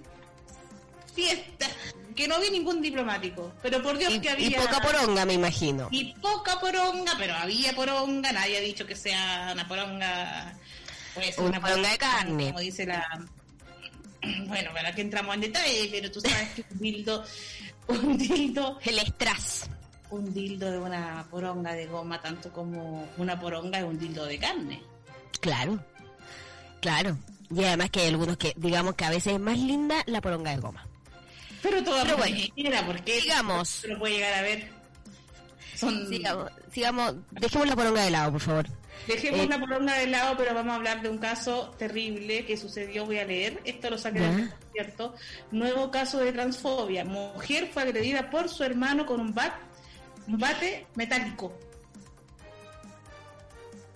fiestas, que no vi ningún diplomático. Pero por Dios Y, que y había... poca poronga, me imagino. Y poca poronga, pero había poronga, nadie ha dicho que sea una poronga... Pues Una poronga de carne. Como dice la... Bueno, para que entramos en detalle, pero tú sabes que un dildo, un dildo, El estras. un dildo de una poronga de goma, tanto como una poronga de un dildo de carne. Claro. Claro. Y además que hay algunos que, digamos que a veces es más linda la poronga de goma. Pero toda Pero bueno, porque sigamos. se lo puede llegar a ver. Son, Sigamos, sigamos, dejemos la poronga de lado, por favor. Dejemos Eh, la poronga de lado, pero vamos a hablar de un caso terrible que sucedió. Voy a leer. Esto lo saqué del cierto. Nuevo caso de transfobia. Mujer fue agredida por su hermano con un bat, un bate metálico.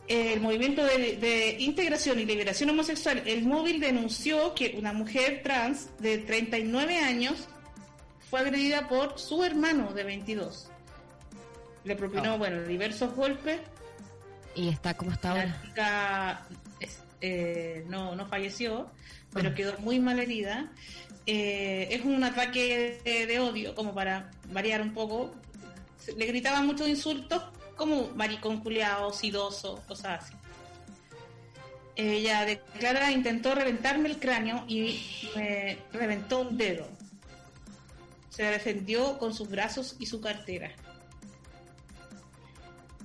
El movimiento de, de integración y liberación homosexual, el móvil denunció que una mujer trans de 39 años fue agredida por su hermano de 22. Le propinó, Oh. bueno, diversos golpes Y está como está la ahora. chica eh, no, no falleció, pero Ah. quedó muy mal herida. Eh, es un ataque de, de odio, como para variar un poco. Le gritaban muchos insultos, como maricón culeado, sidoso, cosas así. Ella declara, intentó reventarme el cráneo y me reventó un dedo. Se defendió con sus brazos y su cartera.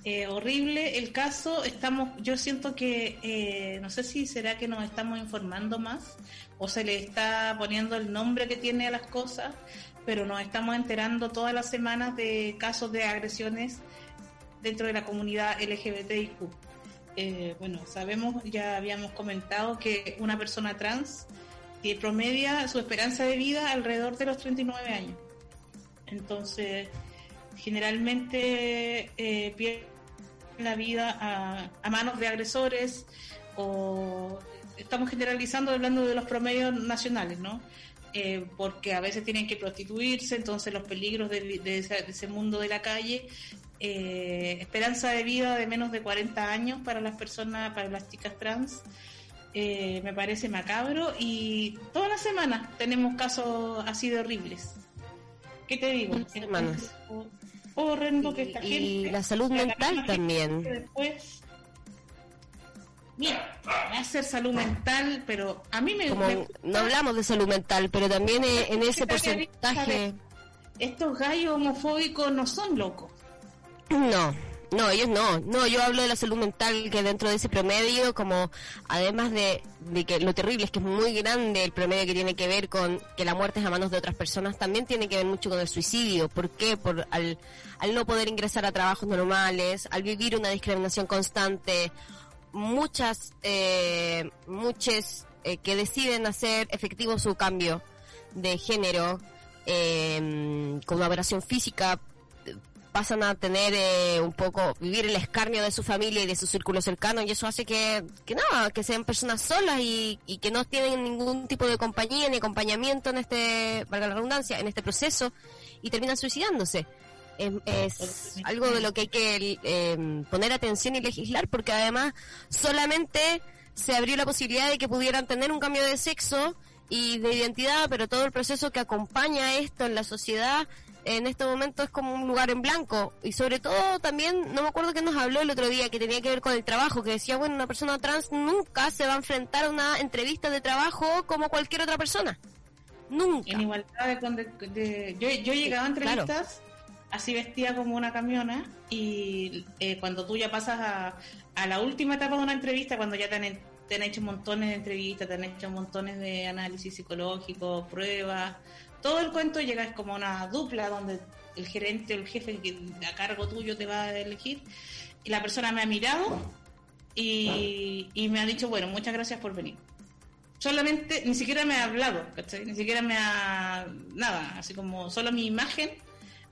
Eh, horrible el caso. Estamos, yo siento que eh, no sé si será que nos estamos informando más o se le está poniendo el nombre que tiene a las cosas, pero nos estamos enterando todas las semanas de casos de agresiones dentro de la comunidad LGBTIQ. Eh, bueno, sabemos, ya habíamos comentado que una persona trans promedia su esperanza de vida alrededor de los 39 años. Entonces, generalmente eh, pierde la vida a, manos de agresores o estamos generalizando hablando de los promedios nacionales, ¿no? eh, porque a veces tienen que prostituirse, entonces los peligros de, ese, mundo de la calle. Eh, esperanza de vida de menos de 40 años para las personas, para las chicas trans. Eh, me parece macabro y todas las semanas tenemos casos así de horribles. ¿Qué te digo? Semanas. Horrendo que esta gente. Y la salud mental también. Después Mira, va a ser salud mental, pero a mí me, No hablamos de salud mental, pero también en ese porcentaje... Estos gallos homofóbicos no son locos. No, no, ellos no. No, yo hablo de la salud mental que dentro de ese promedio, como además de, que lo terrible es que es muy grande el promedio que tiene que ver con que la muerte es a manos de otras personas, también tiene que ver mucho con el suicidio. ¿Por qué? Por al, al no poder ingresar a trabajos normales, al vivir una discriminación constante muchas, eh, muchas eh, que deciden hacer efectivo su cambio de género eh, con una operación física pasan a tener eh, un poco, vivir el escarnio de su familia y de su círculo cercano y eso hace que, que nada, que sean personas solas y, y que no tienen ningún tipo de compañía ni acompañamiento en este, valga la redundancia, en este proceso y terminan suicidándose. Es, algo de lo que hay que em, poner atención y legislar porque además solamente se abrió la posibilidad de que pudieran tener un cambio de sexo y de identidad, pero todo el proceso que acompaña esto en la sociedad en este momento es como un lugar en blanco. Y sobre todo también, no me acuerdo que nos habló el otro día, que tenía que ver con el trabajo, que decía, bueno, una persona trans nunca se va a enfrentar a una entrevista de trabajo como cualquier otra persona. Nunca. En igualdad de... yo, yo llegaba a entrevistas así vestida como una camiona y eh, cuando tú ya pasas a, la última etapa de una entrevista, cuando ya te han, hecho montones de entrevistas, te han hecho montones de análisis psicológicos, pruebas, todo el cuento llega es como una dupla donde el gerente o el jefe a cargo tuyo te va a elegir y la persona me ha mirado y, y me ha dicho, bueno, muchas gracias por venir solamente, ni siquiera me ha hablado, ¿cachai? Ni siquiera me ha, nada, así como solo mi imagen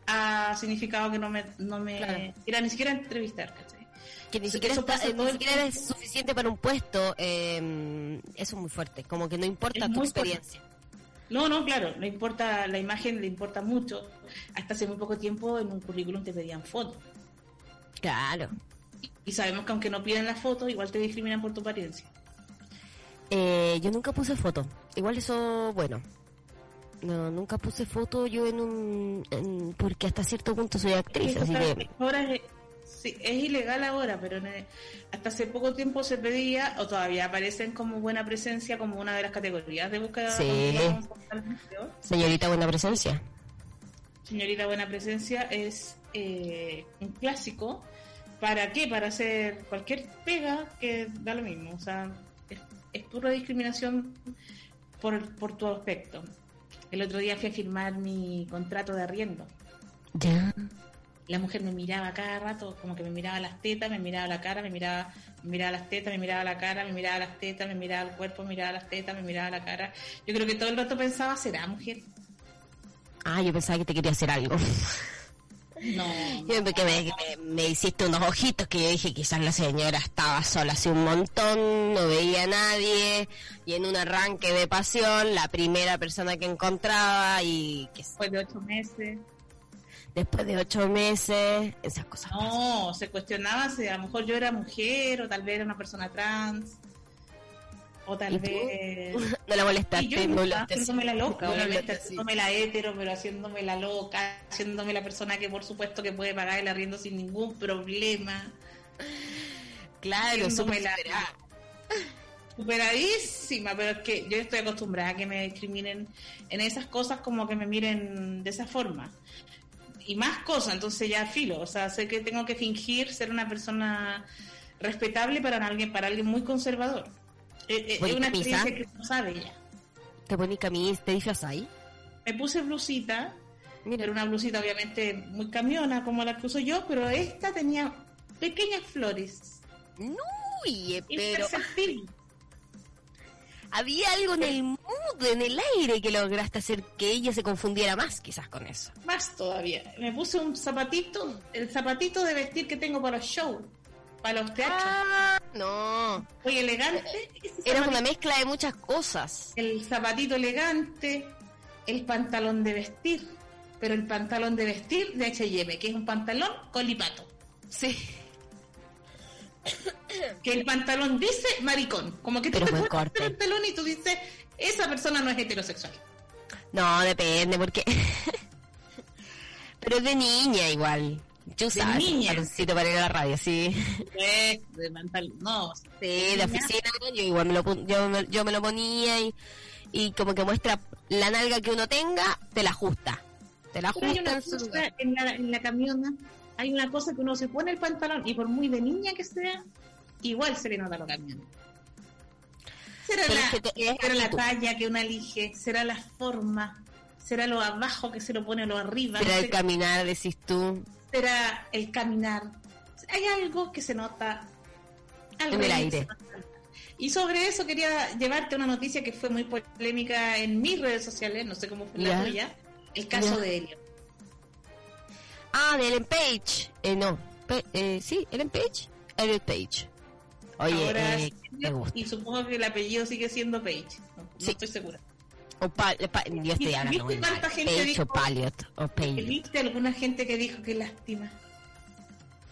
ha significado que no me, no me era ni siquiera entrevistar, Que ni siquiera, es suficiente para un puesto, eh, eso es muy fuerte, como que no importa tu experiencia. No, no, claro, no importa, la imagen le importa mucho. Hasta hace muy poco tiempo en un currículum te pedían fotos. Claro. Y sabemos que aunque no piden la foto, igual te discriminan por tu apariencia. Eh, yo nunca puse foto. Igual eso, bueno, no, nunca puse foto yo en un... porque hasta cierto punto soy actriz, así que... Ahora es, es ilegal ahora, pero hasta hace poco tiempo se pedía, o todavía aparecen como buena presencia, como una de las categorías de búsqueda. Sí. Señorita buena presencia. Señorita buena presencia es eh, un clásico. ¿Para qué? Para hacer cualquier pega que da lo mismo. O sea, es, es pura discriminación por, por tu aspecto. El otro día fui a firmar mi contrato de arriendo. Ya. La mujer me miraba cada rato, como que me miraba las tetas, me miraba la cara, me miraba, me miraba las tetas, me miraba la cara, me miraba las tetas, me miraba el cuerpo, me miraba las tetas, me miraba la cara. Yo creo que todo el rato pensaba, ¿será mujer? Ah, yo pensaba que te quería hacer algo. No. Yo me, me, hiciste unos ojitos que yo dije quizás la señora estaba sola hace un montón, no veía a nadie y en un arranque de pasión la primera persona que encontraba y que después de ocho meses. Después de ocho meses, esas cosas. No, se cuestionaba si a lo mejor yo era mujer o tal vez era una persona trans. O tal vez. No la molestaste, yo no haciéndome la loca, obviamente haciéndome la hetero, pero haciéndome la loca, haciéndome la persona que por supuesto que puede pagar el arriendo sin ningún problema. Claro, la... superadísima, pero es que yo estoy acostumbrada a que me discriminen en esas cosas como que me miren de esa forma. Y más cosas, entonces ya filo, o sea, sé que tengo que fingir ser una persona respetable para alguien, para alguien muy conservador. Eh, eh, es una experiencia que no sabe ya. ¿Te pones camisa? ¿Te ahí? Me puse blusita. Mira. Era una blusita obviamente muy camiona como la que uso yo, pero esta tenía pequeñas flores. No, pero... Había algo en el mood, en el aire que lograste hacer que ella se confundiera más quizás con eso. Más todavía. Me puse un zapatito, el zapatito de vestir que tengo para los shows para los teatros. Ah, no. Muy elegante. Era una mezcla de muchas cosas. El zapatito elegante, el pantalón de vestir, pero el pantalón de vestir de H&M, que es un pantalón con lipato. Sí. Que el pantalón dice maricón, como que tú Pero te pones el pantalón y tú dices, esa persona no es heterosexual. No, depende, porque. Pero es de niña igual. Yo usaba pantaloncito para ir a la radio, sí. Eh, de pantalón, no. Sí, de oficina, yo igual me lo, yo me, yo me lo ponía y, y como que muestra la nalga que uno tenga, te la ajusta. Te la hay ajusta una en su cosa lugar. en la, en la camiona, hay una cosa que uno se pone el pantalón y por muy de niña que sea, igual se le nota lo camiona. Será, Pero la, es que te- es será la actitud. talla que uno elige, será la forma, será lo abajo que se lo pone o lo arriba, Será no el sé, caminar, decís tú, será el caminar. Hay algo que se nota algo En el aire. Y sobre eso quería llevarte una noticia que fue muy polémica en mis redes sociales, no sé cómo fue la tuya, el caso Ya. de Helio. Ah, de Ellen Page. Eh, no. Pe- eh, sí, Ellen Page. Elliot Page. Oye, Ahora eh, me gusta. y supongo que el apellido sigue siendo Page. No, no Sí. estoy segura. O pa- pa- yo estoy ¿Y hablando muy viste cuánta gente Page dijo- o Paliot. O Page. ¿Viste alguna gente que dijo que lástima?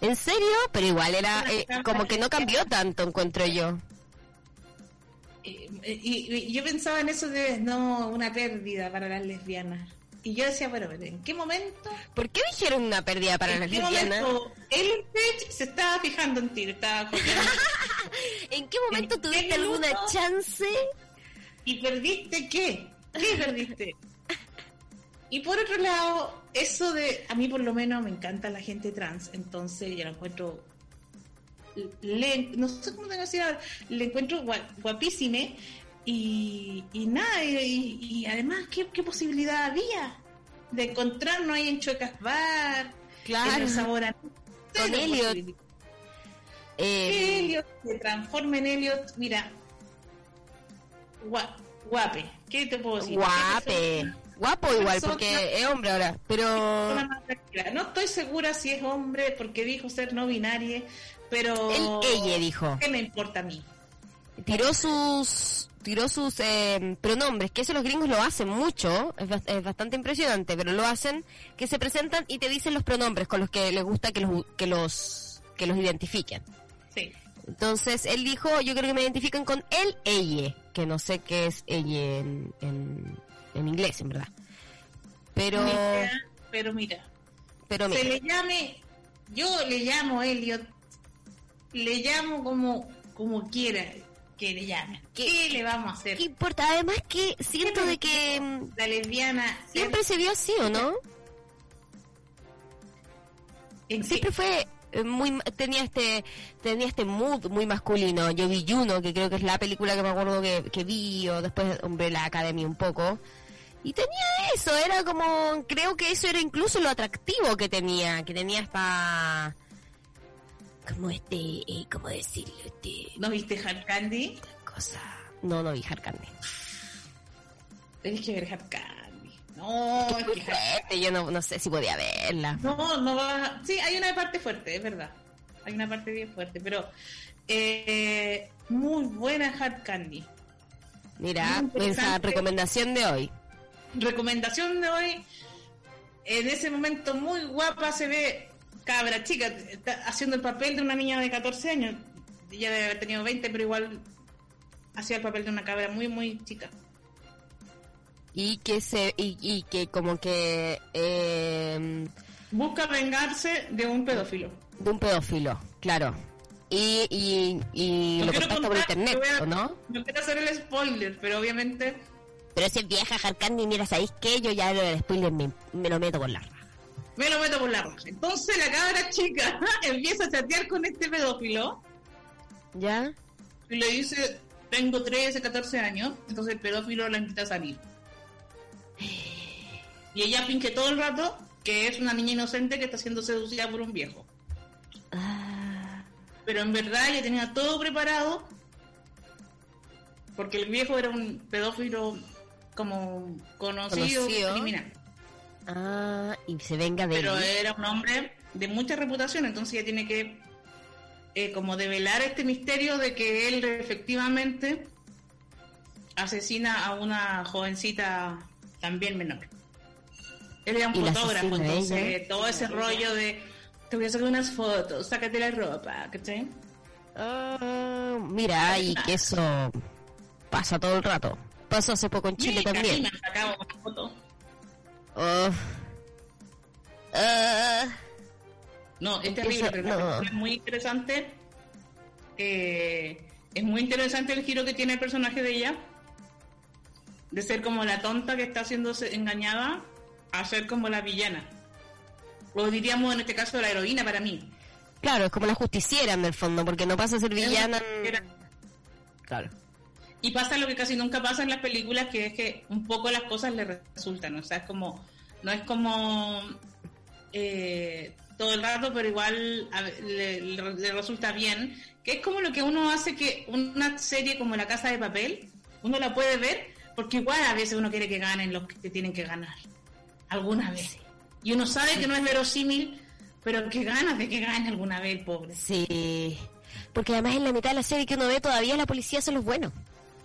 ¿En serio? Pero igual era eh, como que no cambió tanto, encuentro yo. Eh, eh, y, y yo pensaba en eso de no una pérdida para las lesbianas. Y yo decía, bueno, ¿en qué momento? ¿Por qué dijeron una pérdida para ¿En las qué lesbianas? momento Ellen Page se estaba fijando en ti? Estaba. ¿En qué momento ¿En tuviste qué alguna chance? ¿Y perdiste qué? ¿Qué perdiste? Y por otro lado, eso de, a mí por lo menos me encanta la gente trans, entonces yo la encuentro, le, no sé cómo tengo que decir ahora, le encuentro gua- guapísime y, y nada, y, además, ¿qué, ¿qué posibilidad había de encontrarnos ahí en Chuecas Bar, en el sabor a... Con Elliot. Eh, Que Elliot se transforme en Elliot, mira, gua- guape, ¿qué te puedo decir? guape. Guapo igual, porque es hombre ahora. Pero. No estoy segura si es hombre porque dijo ser no binaria, pero él, ella dijo. ¿qué me importa a mí? Tiró sus tiró sus eh, pronombres, que eso los gringos lo hacen mucho, es, es bastante impresionante, pero lo hacen, que se presentan y te dicen los pronombres con los que les gusta que los que los que los identifiquen. Sí. Entonces él dijo, yo creo que me identifican con él, ella, que no sé qué es ella en, en, en inglés, en verdad. Pero, idea, pero mira, pero se mira, le llame, yo le llamo Elliot, le llamo como, como quiera que le llame. ¿Qué, le vamos a hacer? ¿qué importa? Además que siento de que mm, La lesbiana siempre se vio así, ¿o no? en Siempre fue eh, muy tenía este tenía este mood muy masculino. Yo vi Juno, que creo que es la película que me acuerdo que, que vi, o después hombre la Academy un poco. Y tenía eso, era como, creo que eso era incluso lo atractivo que tenía, que tenía esta, como este, eh, ¿cómo decirlo? Este, ¿No viste Hard Candy? cosa. No, no vi Hard Candy. Tenés que ver Hard Candy. No, es que fuerte, yo no, no sé si podía verla. No, no va. Sí, hay una parte fuerte, es verdad. Hay una parte bien fuerte, pero eh, muy buena Hard Candy. Mira, esa recomendación de hoy. Recomendación de hoy. En ese momento muy guapa se ve cabra chica, está haciendo el papel de una niña de 14 años. Ella debe haber tenido 20, pero igual hacía el papel de una cabra muy, muy chica. y que se y, y que como que eh, Busca vengarse de un pedófilo. de un pedófilo claro y y, y No lo contacta por internet a- ¿o no? No quiero hacer el spoiler, pero obviamente pero ese vieja Harkandi mira sabéis qué yo ya lo del spoiler me, me lo meto por la raja me lo meto por la raja. Entonces la cabra chica empieza a chatear con este pedófilo ya y le dice, tengo 13, 14 años, entonces el pedófilo la invita a salir. Y ella finge todo el rato que es una niña inocente que está siendo seducida por un viejo. Ah, Pero en verdad ella tenía todo preparado porque el viejo era un pedófilo como conocido, Conocido. criminal. Ah, y se venga de pero él. era un hombre de mucha reputación, entonces ella tiene que eh, como develar este misterio de que él efectivamente asesina a una jovencita también menor. Él era un fotógrafo, entonces ella. todo ese rollo de te voy a sacar unas fotos, sácate la ropa, ¿cachai? Ah, mira, y que eso pasa todo el rato. Pasó hace poco en Chile Mira, también. Ah, No, es terrible, pero no. es muy interesante. Eh, es muy interesante el giro que tiene el personaje de ella. De ser como la tonta que está siendo engañada a ser como la villana. O diríamos en este caso la heroína para mí. claro, es como la justiciera en el fondo, porque no pasa a ser villana. Claro. Y pasa lo que casi nunca pasa en las películas, que es que un poco las cosas le resultan. O sea, es como. No es como. eh, todo el rato, pero igual a ve- le, le- le resulta bien. Que es como lo que uno hace que una serie como La Casa de Papel, uno la puede ver, porque igual a veces uno quiere que ganen los que tienen que ganar. Algunas veces. Y uno sabe que no es verosímil, pero que ganas de que gane alguna vez el pobre. Sí. Porque además en la mitad de la serie que uno ve todavía la policía son los buenos.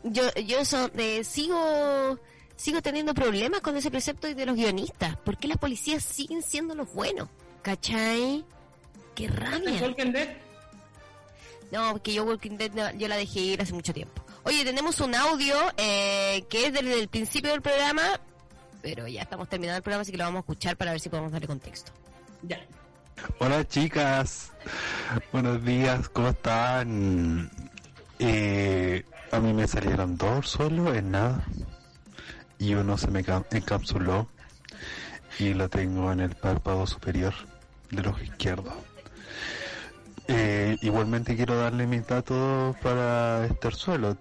Yo, yo eso, de, sigo, sigo teniendo problemas con ese precepto de los guionistas. ¿Por qué las policías siguen siendo los buenos? ¿Cachai? ¡Qué rabia! Walking Dead. No, porque yo Walking Dead no, yo la dejé ir hace mucho tiempo. Oye, tenemos un audio eh, que es desde el principio del programa, pero ya estamos terminando el programa, así que lo vamos a escuchar para ver si podemos darle contexto. Ya. Hola chicas, buenos días, ¿cómo están? Eh, a mí me salieron dos solo en nada y uno se me ca- encapsuló y lo tengo en el párpado superior del ojo izquierdo. Eh, igualmente quiero darle mis datos para este suelo.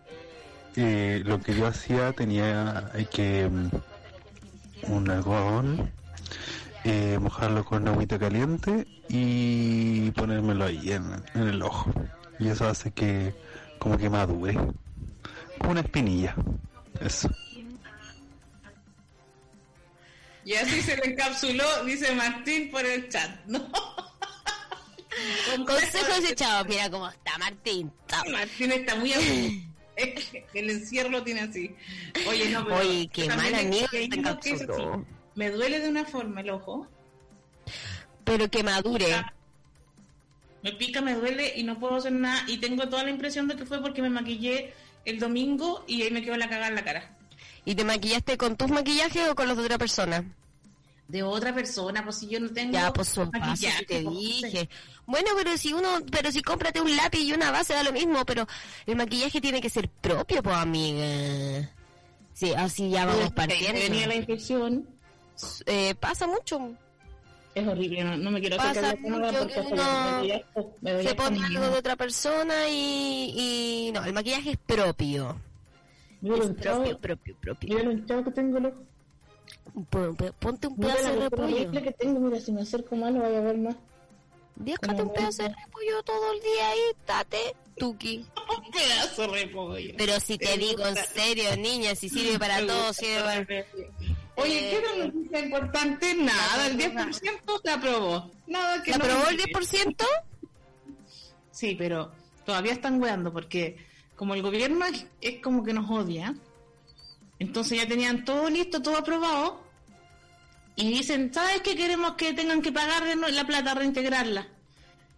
Eh, lo que yo hacía tenía que mm, un algodón eh, mojarlo con agüita caliente y ponérmelo ahí en, en el ojo. Y eso hace que como que madure. Una espinilla. Eso. Y así se le encapsuló, dice Martín por el chat, ¿no? Consejos echados, mira cómo está Martín. Martín está muy. El encierro lo tiene así. Oye, no, pero Oye, qué también mal hay- amigo hay te uno que así. Me duele de una forma el ojo. Pero que madure. Me pica, me duele y no puedo hacer nada. Y tengo toda la impresión de que fue porque me maquillé el domingo y ahí me quedó la cagada en la cara. ¿Y te maquillaste con tus maquillajes o con los de otra persona? De otra persona, pues si yo no tengo Ya, pues son maquillaje, te pues, dije. Bueno, pero si uno, pero si cómprate un lápiz y una base da lo mismo, pero el maquillaje tiene que ser propio, pues amiga. Sí, así ya vamos partiendo. Venía la infección. Eh, pasa mucho. Es horrible, no, no me quiero Pasa acercar de la cámara mucho porque que uno me doy Se pone algo de otra persona y, y no, el maquillaje es propio. Mira lo Es propio, propio, propio. mira lo hinchado que tengo pon- Ponte un Mira pedazo de repollo. que tengo, mira, si me acerco más no voy a ver más. Déjate un pedazo de repollo todo el día ahí, tate, tuki. Un pedazo de repollo. Pero si te digo en serio, niña, si sirve para todo, sirve para... el Oye, Eh, ¿qué era noticia importante? Nada, el 10% se aprobó. Nada que ¿La no aprobó el me- 10%? Sí, pero todavía están weando porque como el gobierno es, es como que nos odia, entonces ya tenían todo listo, todo aprobado, y dicen, ¿sabes qué queremos que tengan que pagar de la plata, reintegrarla?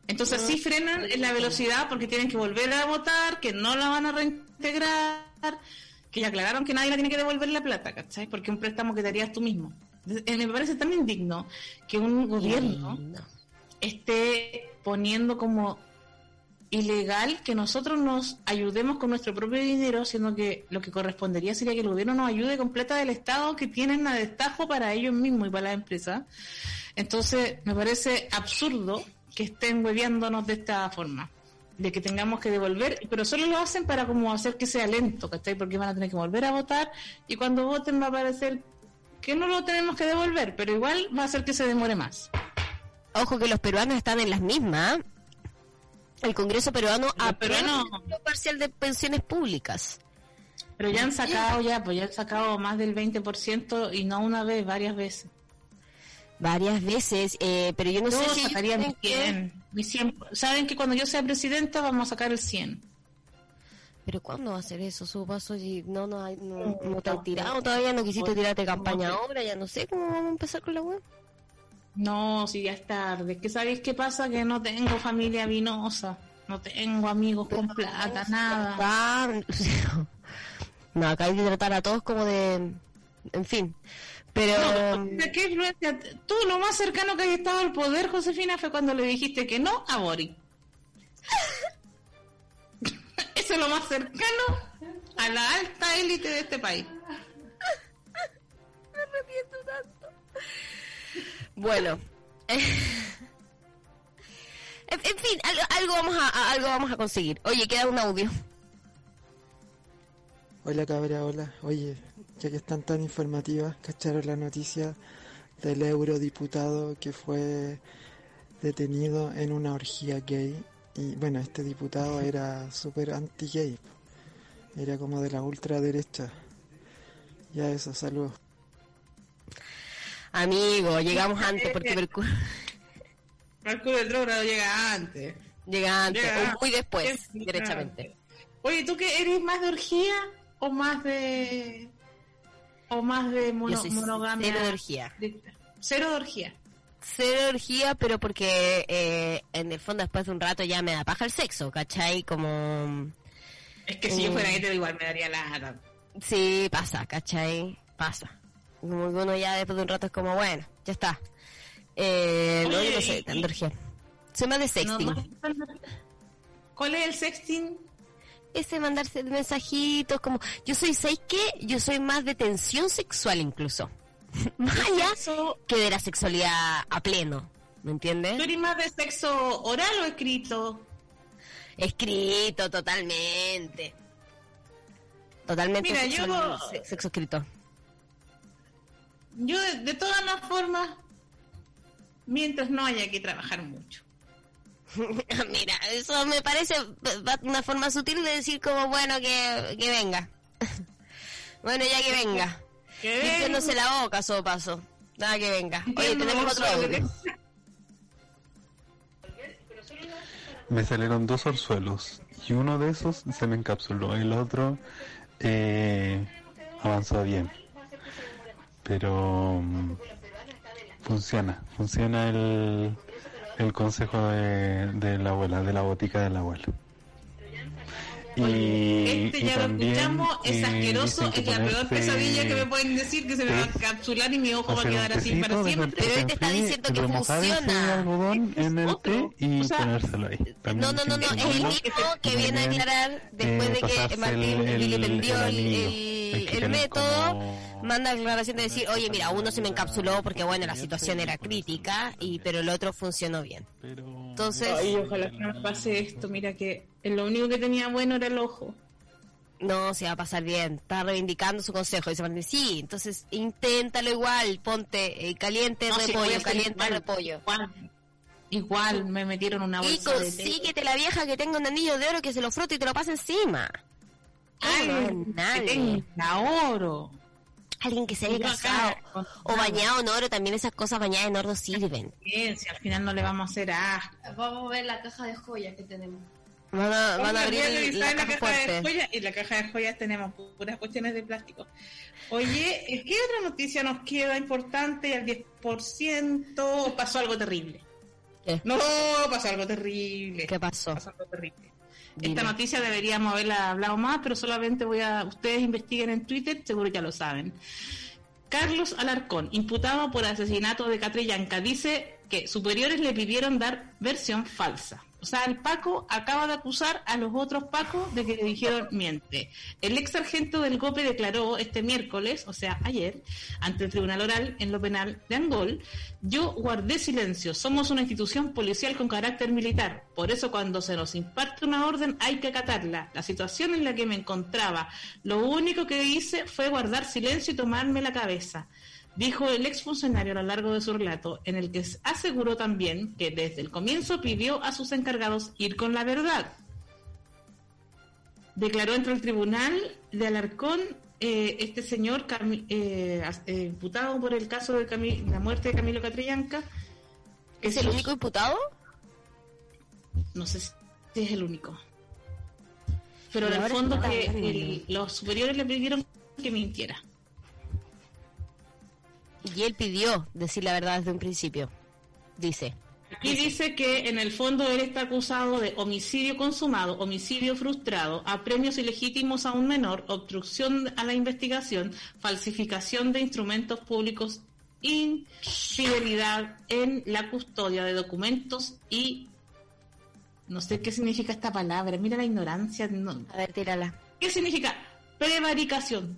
Entonces sí frenan en la velocidad porque tienen que volver a votar, que no la van a reintegrar, que ya aclararon que nadie la tiene que devolver la plata, ¿cachai? Porque un préstamo que te harías tú mismo. Eh, Me parece tan indigno que un gobierno No. esté poniendo como ilegal que nosotros nos ayudemos con nuestro propio dinero, siendo que lo que correspondería sería que el gobierno nos ayude completa del Estado que tienen a destajo para ellos mismos y para las empresas. Entonces, me parece absurdo que estén hueviándonos de esta forma, de que tengamos que devolver, pero solo lo hacen para como hacer que sea lento, ¿cachai? Porque van a tener que volver a votar y cuando voten va a parecer que no lo tenemos que devolver, pero igual va a hacer que se demore más. Ojo que los peruanos están en las mismas. El Congreso peruano aprueba peruanos- el parcial de pensiones públicas. Pero ya han sacado, ya, pues ya han sacado más del 20% y no una vez, varias veces. Varias veces, eh, pero yo no sé si sacarían que- 100. Mi 100. Saben que cuando yo sea presidenta vamos a sacar el 100. pero ¿cuándo va a ser eso? Su paso y no, no, hay- no, no te han tirado todavía, no quisiste tirarte campaña ahora, ya no sé cómo vamos a empezar con la web. No, si ya es tarde. Que sabéis qué pasa, que no tengo familia vinosa. No tengo amigos con plata, nada. No, acá hay que tratar a todos como de, en fin, pero ¿De qué influencia? Tú lo más cercano que has estado al poder, Josefina, fue cuando le dijiste que no a Boris. Eso es lo más cercano a la alta élite de este país. Bueno. en, en fin, algo, algo vamos a, a- algo vamos a conseguir. Oye, queda un audio. Hola cabra, hola. Oye, ya que están tan informativas, ¿cacharon la noticia del eurodiputado que fue detenido en una orgía gay? Y bueno, este diputado era súper anti-gay. Era como de la ultraderecha. Ya eso, saludos. Amigo, llegamos antes porque Mercurio Mercurio retrógrado llega antes. llega antes, Llega o muy después, antes. derechamente. Oye, ¿tú qué eres más de orgía o más de o más de mono- monogamia? cero de orgía. De- Cero de orgía. Cero orgía, pero porque eh, en el fondo después de un rato ya me da paja el sexo, ¿cachai? Como... Es que si yo fuera Mm. hetero igual me daría la Sí, pasa, ¿cachai? Pasa. Como uno ya después de un rato es como, bueno, ya está. Eh, no, yo no y- tan de orgía. Soy más de No, sexting. no. ¿Cuál es el sexting? Ese mandarse mensajitos, como... Yo soy, ¿sabes qué? Yo soy más de tensión sexual incluso. más allá que de la sexualidad a pleno. ¿Me ¿Tú entiendes? eres más de sexo oral o escrito? Escrito, totalmente. Totalmente Mira, sexual- yo- se- sexo escrito. Yo, de, de todas las formas, mientras no haya que trabajar mucho. Mira, eso me parece va- una forma sutil de decir como, bueno, que, que venga. bueno, ya que venga. Que Limpiándose la boca, so paso. Nada que venga. Oye, tenemos otro audio. Me salieron dos orzuelos y uno de esos se me encapsuló, el otro eh, avanzó bien. Pero mm, funciona, funciona el, el consejo de, de la abuela, de la botica de la abuela. Y, Este y ya lo también, escuchamos, es eh, asqueroso, es la peor pesadilla que me pueden decir que se me va a encapsular y mi ojo va a quedar así para siempre. Pero él te está diciendo que funciona. algodón en el té y O sea, ponérselo ahí. También No, no, no, no, es el mismo que Y viene a aclarar después eh, de que Martín el- vilipendió el el, anillo. el- El método, como- manda aclaración de decir, oye, mira, uno se me encapsuló porque, bueno, la situación era crítica, y pero el otro funcionó bien. Pero- Entonces, Ay, ojalá que no pase esto. Mira que lo único que tenía bueno era el ojo. no, se va a pasar bien. Está reivindicando su consejo. Dice Martín, sí, entonces inténtalo igual, ponte eh, caliente No, sí, voy a repollo, caliente igual, repollo. Igual, igual me metieron una Y bolsa de té. consíguete la vieja que tenga un anillo de oro que se lo frote y te lo pase encima. Es que tenga oro. Alguien que se haya acá, casado. O bañado en oro, también esas cosas bañadas en oro sirven. Bien, si al final no le vamos a hacer asco. Vamos a ver la caja de joyas que tenemos. Van a, van a Vamos abrir el- la la caja caja de joyas y la caja de joyas tenemos puras cuestiones de plástico. Oye, ¿qué otra noticia nos queda importante? Al 10% pasó algo terrible. ¿Qué? No, pasó algo terrible. ¿Qué pasó? Pasó algo terrible. Esta noticia deberíamos haberla hablado más, pero solamente voy a... Ustedes investiguen en Twitter, seguro ya lo saben. Carlos Alarcón, imputado por asesinato de Catrillanca, dice que superiores le pidieron dar versión falsa. O sea, el Paco acaba de acusar a los otros Pacos de que le dijeron miente. El ex sargento del GOPE declaró este miércoles, o sea, ayer, ante el Tribunal Oral en lo penal de Angol, yo guardé silencio, somos una institución policial con carácter militar, por eso cuando se nos imparte una orden hay que acatarla. La situación en la que me encontraba, lo único que hice fue guardar silencio y tomarme la cabeza dijo el exfuncionario a lo largo de su relato, en el que aseguró también que desde el comienzo pidió a sus encargados ir con la verdad. Declaró entre el tribunal de Alarcón eh, este señor eh, eh, imputado por el caso de Cami- la muerte de Camilo Catrillanca. que ¿Es el único imputado? No sé si es el único. Pero en el fondo que el- los superiores le pidieron que mintiera. Y él pidió decir la verdad desde un principio. Dice. Aquí dice que en el fondo él está acusado de homicidio consumado, homicidio frustrado, apremios ilegítimos a un menor, obstrucción a la investigación, falsificación de instrumentos públicos, infidelidad en la custodia de documentos y no sé qué significa esta palabra. Mira la ignorancia. no- A ver, tírala. ¿Qué significa? Prevaricación.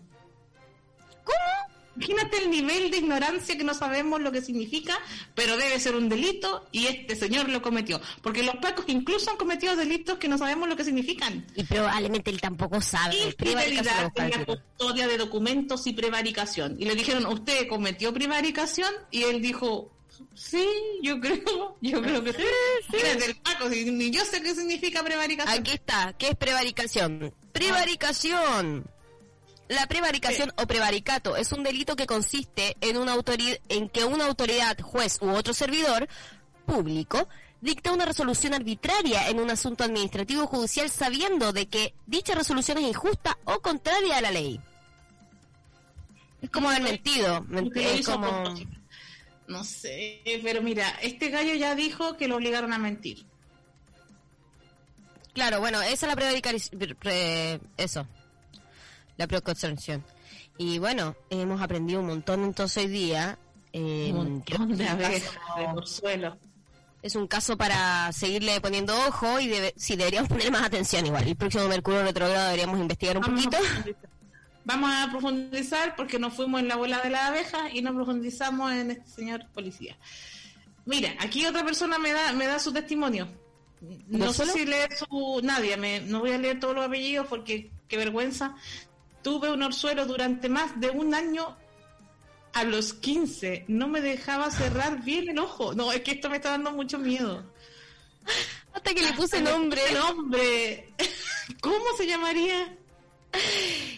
¿Cómo? Imagínate el nivel de ignorancia que no sabemos lo que significa, pero debe ser un delito y este señor lo cometió. Porque los pacos incluso han cometido delitos que no sabemos lo que significan. Y probablemente él tampoco sabe. Infidelidad en la custodia de documentos y prevaricación. Y le dijeron, ¿usted cometió prevaricación? Y él dijo, sí, yo creo, yo creo que sí. Mira, del Paco, si ni yo sé qué significa prevaricación. Aquí está. ¿Qué es prevaricación? Prevaricación. La prevaricación o prevaricato es un delito que consiste en una autoridad, en que una autoridad, juez u otro servidor público dicta una resolución arbitraria en un asunto administrativo o judicial sabiendo de que dicha resolución es injusta o contraria a la ley. Es como haber mentido. ment- Porque lo Es hizo a como... No sé, pero mira, este gallo ya dijo que lo obligaron a mentir. Claro, bueno, esa es la prevaricación. Eso. La precaución. Y bueno, hemos aprendido un montón entonces hoy día. eh, Un montón de abejas de suelo. Es un caso para seguirle poniendo ojo y debe, sí, deberíamos poner más atención igual. El próximo Mercurio retrogrado deberíamos investigar un Vamos a poquito. profundizar. Vamos a profundizar porque nos fuimos en la bola de las abejas y no profundizamos en este señor policía. Mira, aquí otra persona me da me da su testimonio. No sé solo? si leer su... Nadie, me, no voy a leer todos los apellidos porque qué vergüenza. Tuve un orzuelo durante más de un año a los 15. No me dejaba cerrar bien el ojo. No, es que esto me está dando mucho miedo. Hasta que le puse nombre. nombre. ¿Cómo se llamaría?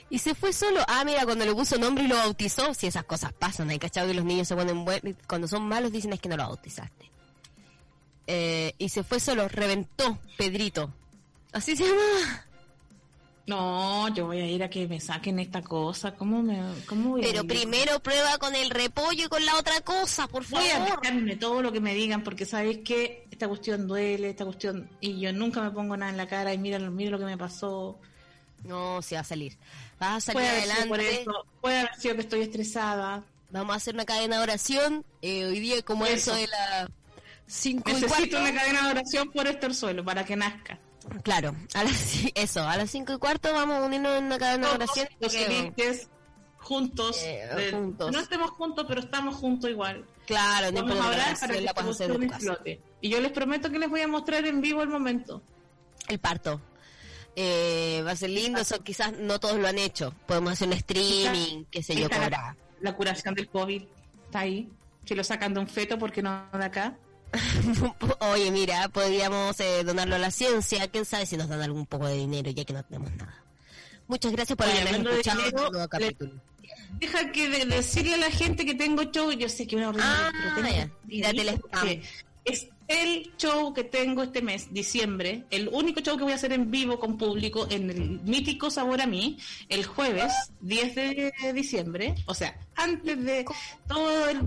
Y se fue solo. Ah, mira, cuando le puso nombre y lo bautizó. Si esas cosas pasan, hay cachado que los niños se ponen buenos. Cuando son malos dicen es que no lo bautizaste. Eh, y se fue solo, reventó Pedrito. Así se llama. No, yo voy a ir a que me saquen esta cosa. ¿Cómo me.? Cómo voy a Pero primero prueba con el repollo y con la otra cosa, por Voy a favor. dejarme todo lo que me digan porque sabéis que esta cuestión duele, esta cuestión. Y yo nunca me pongo nada en la cara y mira, mira lo que me pasó. No, se va a salir. Vas a salir Puede por adelante. eso, puede haber sido que estoy estresada. Vamos a hacer una cadena de oración. Eh, hoy día, como Eso. eso de la 5 y Necesito una cadena de oración por este orzuelo para que nazca. Claro, a las, eso, a las 5 y cuarto vamos a unirnos en una cadena de oración. los porque- felices, juntos, Eh, de- juntos. No estemos juntos, pero estamos juntos igual. Claro, no Vamos importa a oración, para que la esta puedes hacer de tu cuestión casa. explote. Y yo les prometo que les voy a mostrar en vivo el momento. El parto. Eh, va a ser lindo, eso quizás no todos lo han hecho. Podemos hacer un streaming, qué sé yo, Está la-. La curación del COVID está ahí. Si lo sacan de un feto, ¿por qué no de acá? Oye, mira, podríamos eh, donarlo a la ciencia. Quién sabe si nos dan algún poco de dinero, ya que no tenemos nada. Muchas gracias por de escuchado en dinero, este nuevo le- capítulo. Deja que de- decirle a la gente que tengo show, yo sé que es horrible, Ah, pero tengo ya. que Tírate el decirlo spam. porque Es el show que tengo este mes, diciembre, el único show que voy a hacer en vivo con público en el mítico Sabor a mí, el jueves 10 de diciembre, o sea, antes de todo el,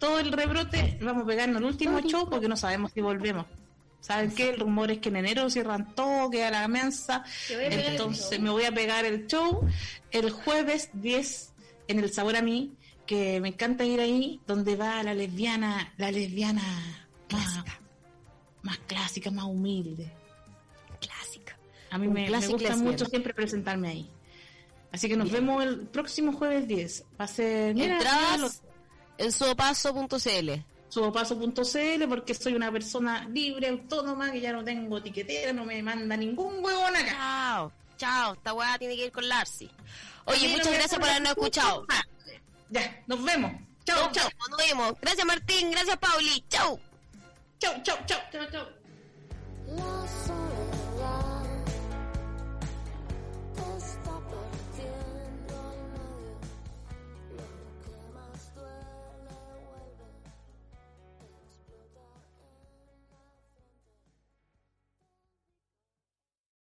todo el rebrote, vamos a pegarnos el último show porque no sabemos si volvemos. ¿Saben qué? El rumor es que en enero cierran todo, queda la mensa. Entonces me voy a pegar el show el jueves 10 en el Sabor a mí, que me encanta ir ahí, donde va la lesbiana, la lesbiana más, más clásica, más humilde. Clásica. A mí me, gusta mucho siempre presentarme ahí. Así que nos vemos el próximo jueves 10. Va a ser, mira, Entradas en suopaso.cl. subopaso.cl porque soy una persona libre, autónoma, que ya no tengo etiquetera, no me manda ningún huevón acá. Chao, chao. Esta weá tiene que ir con Larcy. Oye, muchas gracias por habernos escuchado. Ya, nos vemos. Chao, Nos chao. vemos, nos vemos. Gracias Martín, gracias Pauli. Chao. Chao, chao, chao. Chao, chao.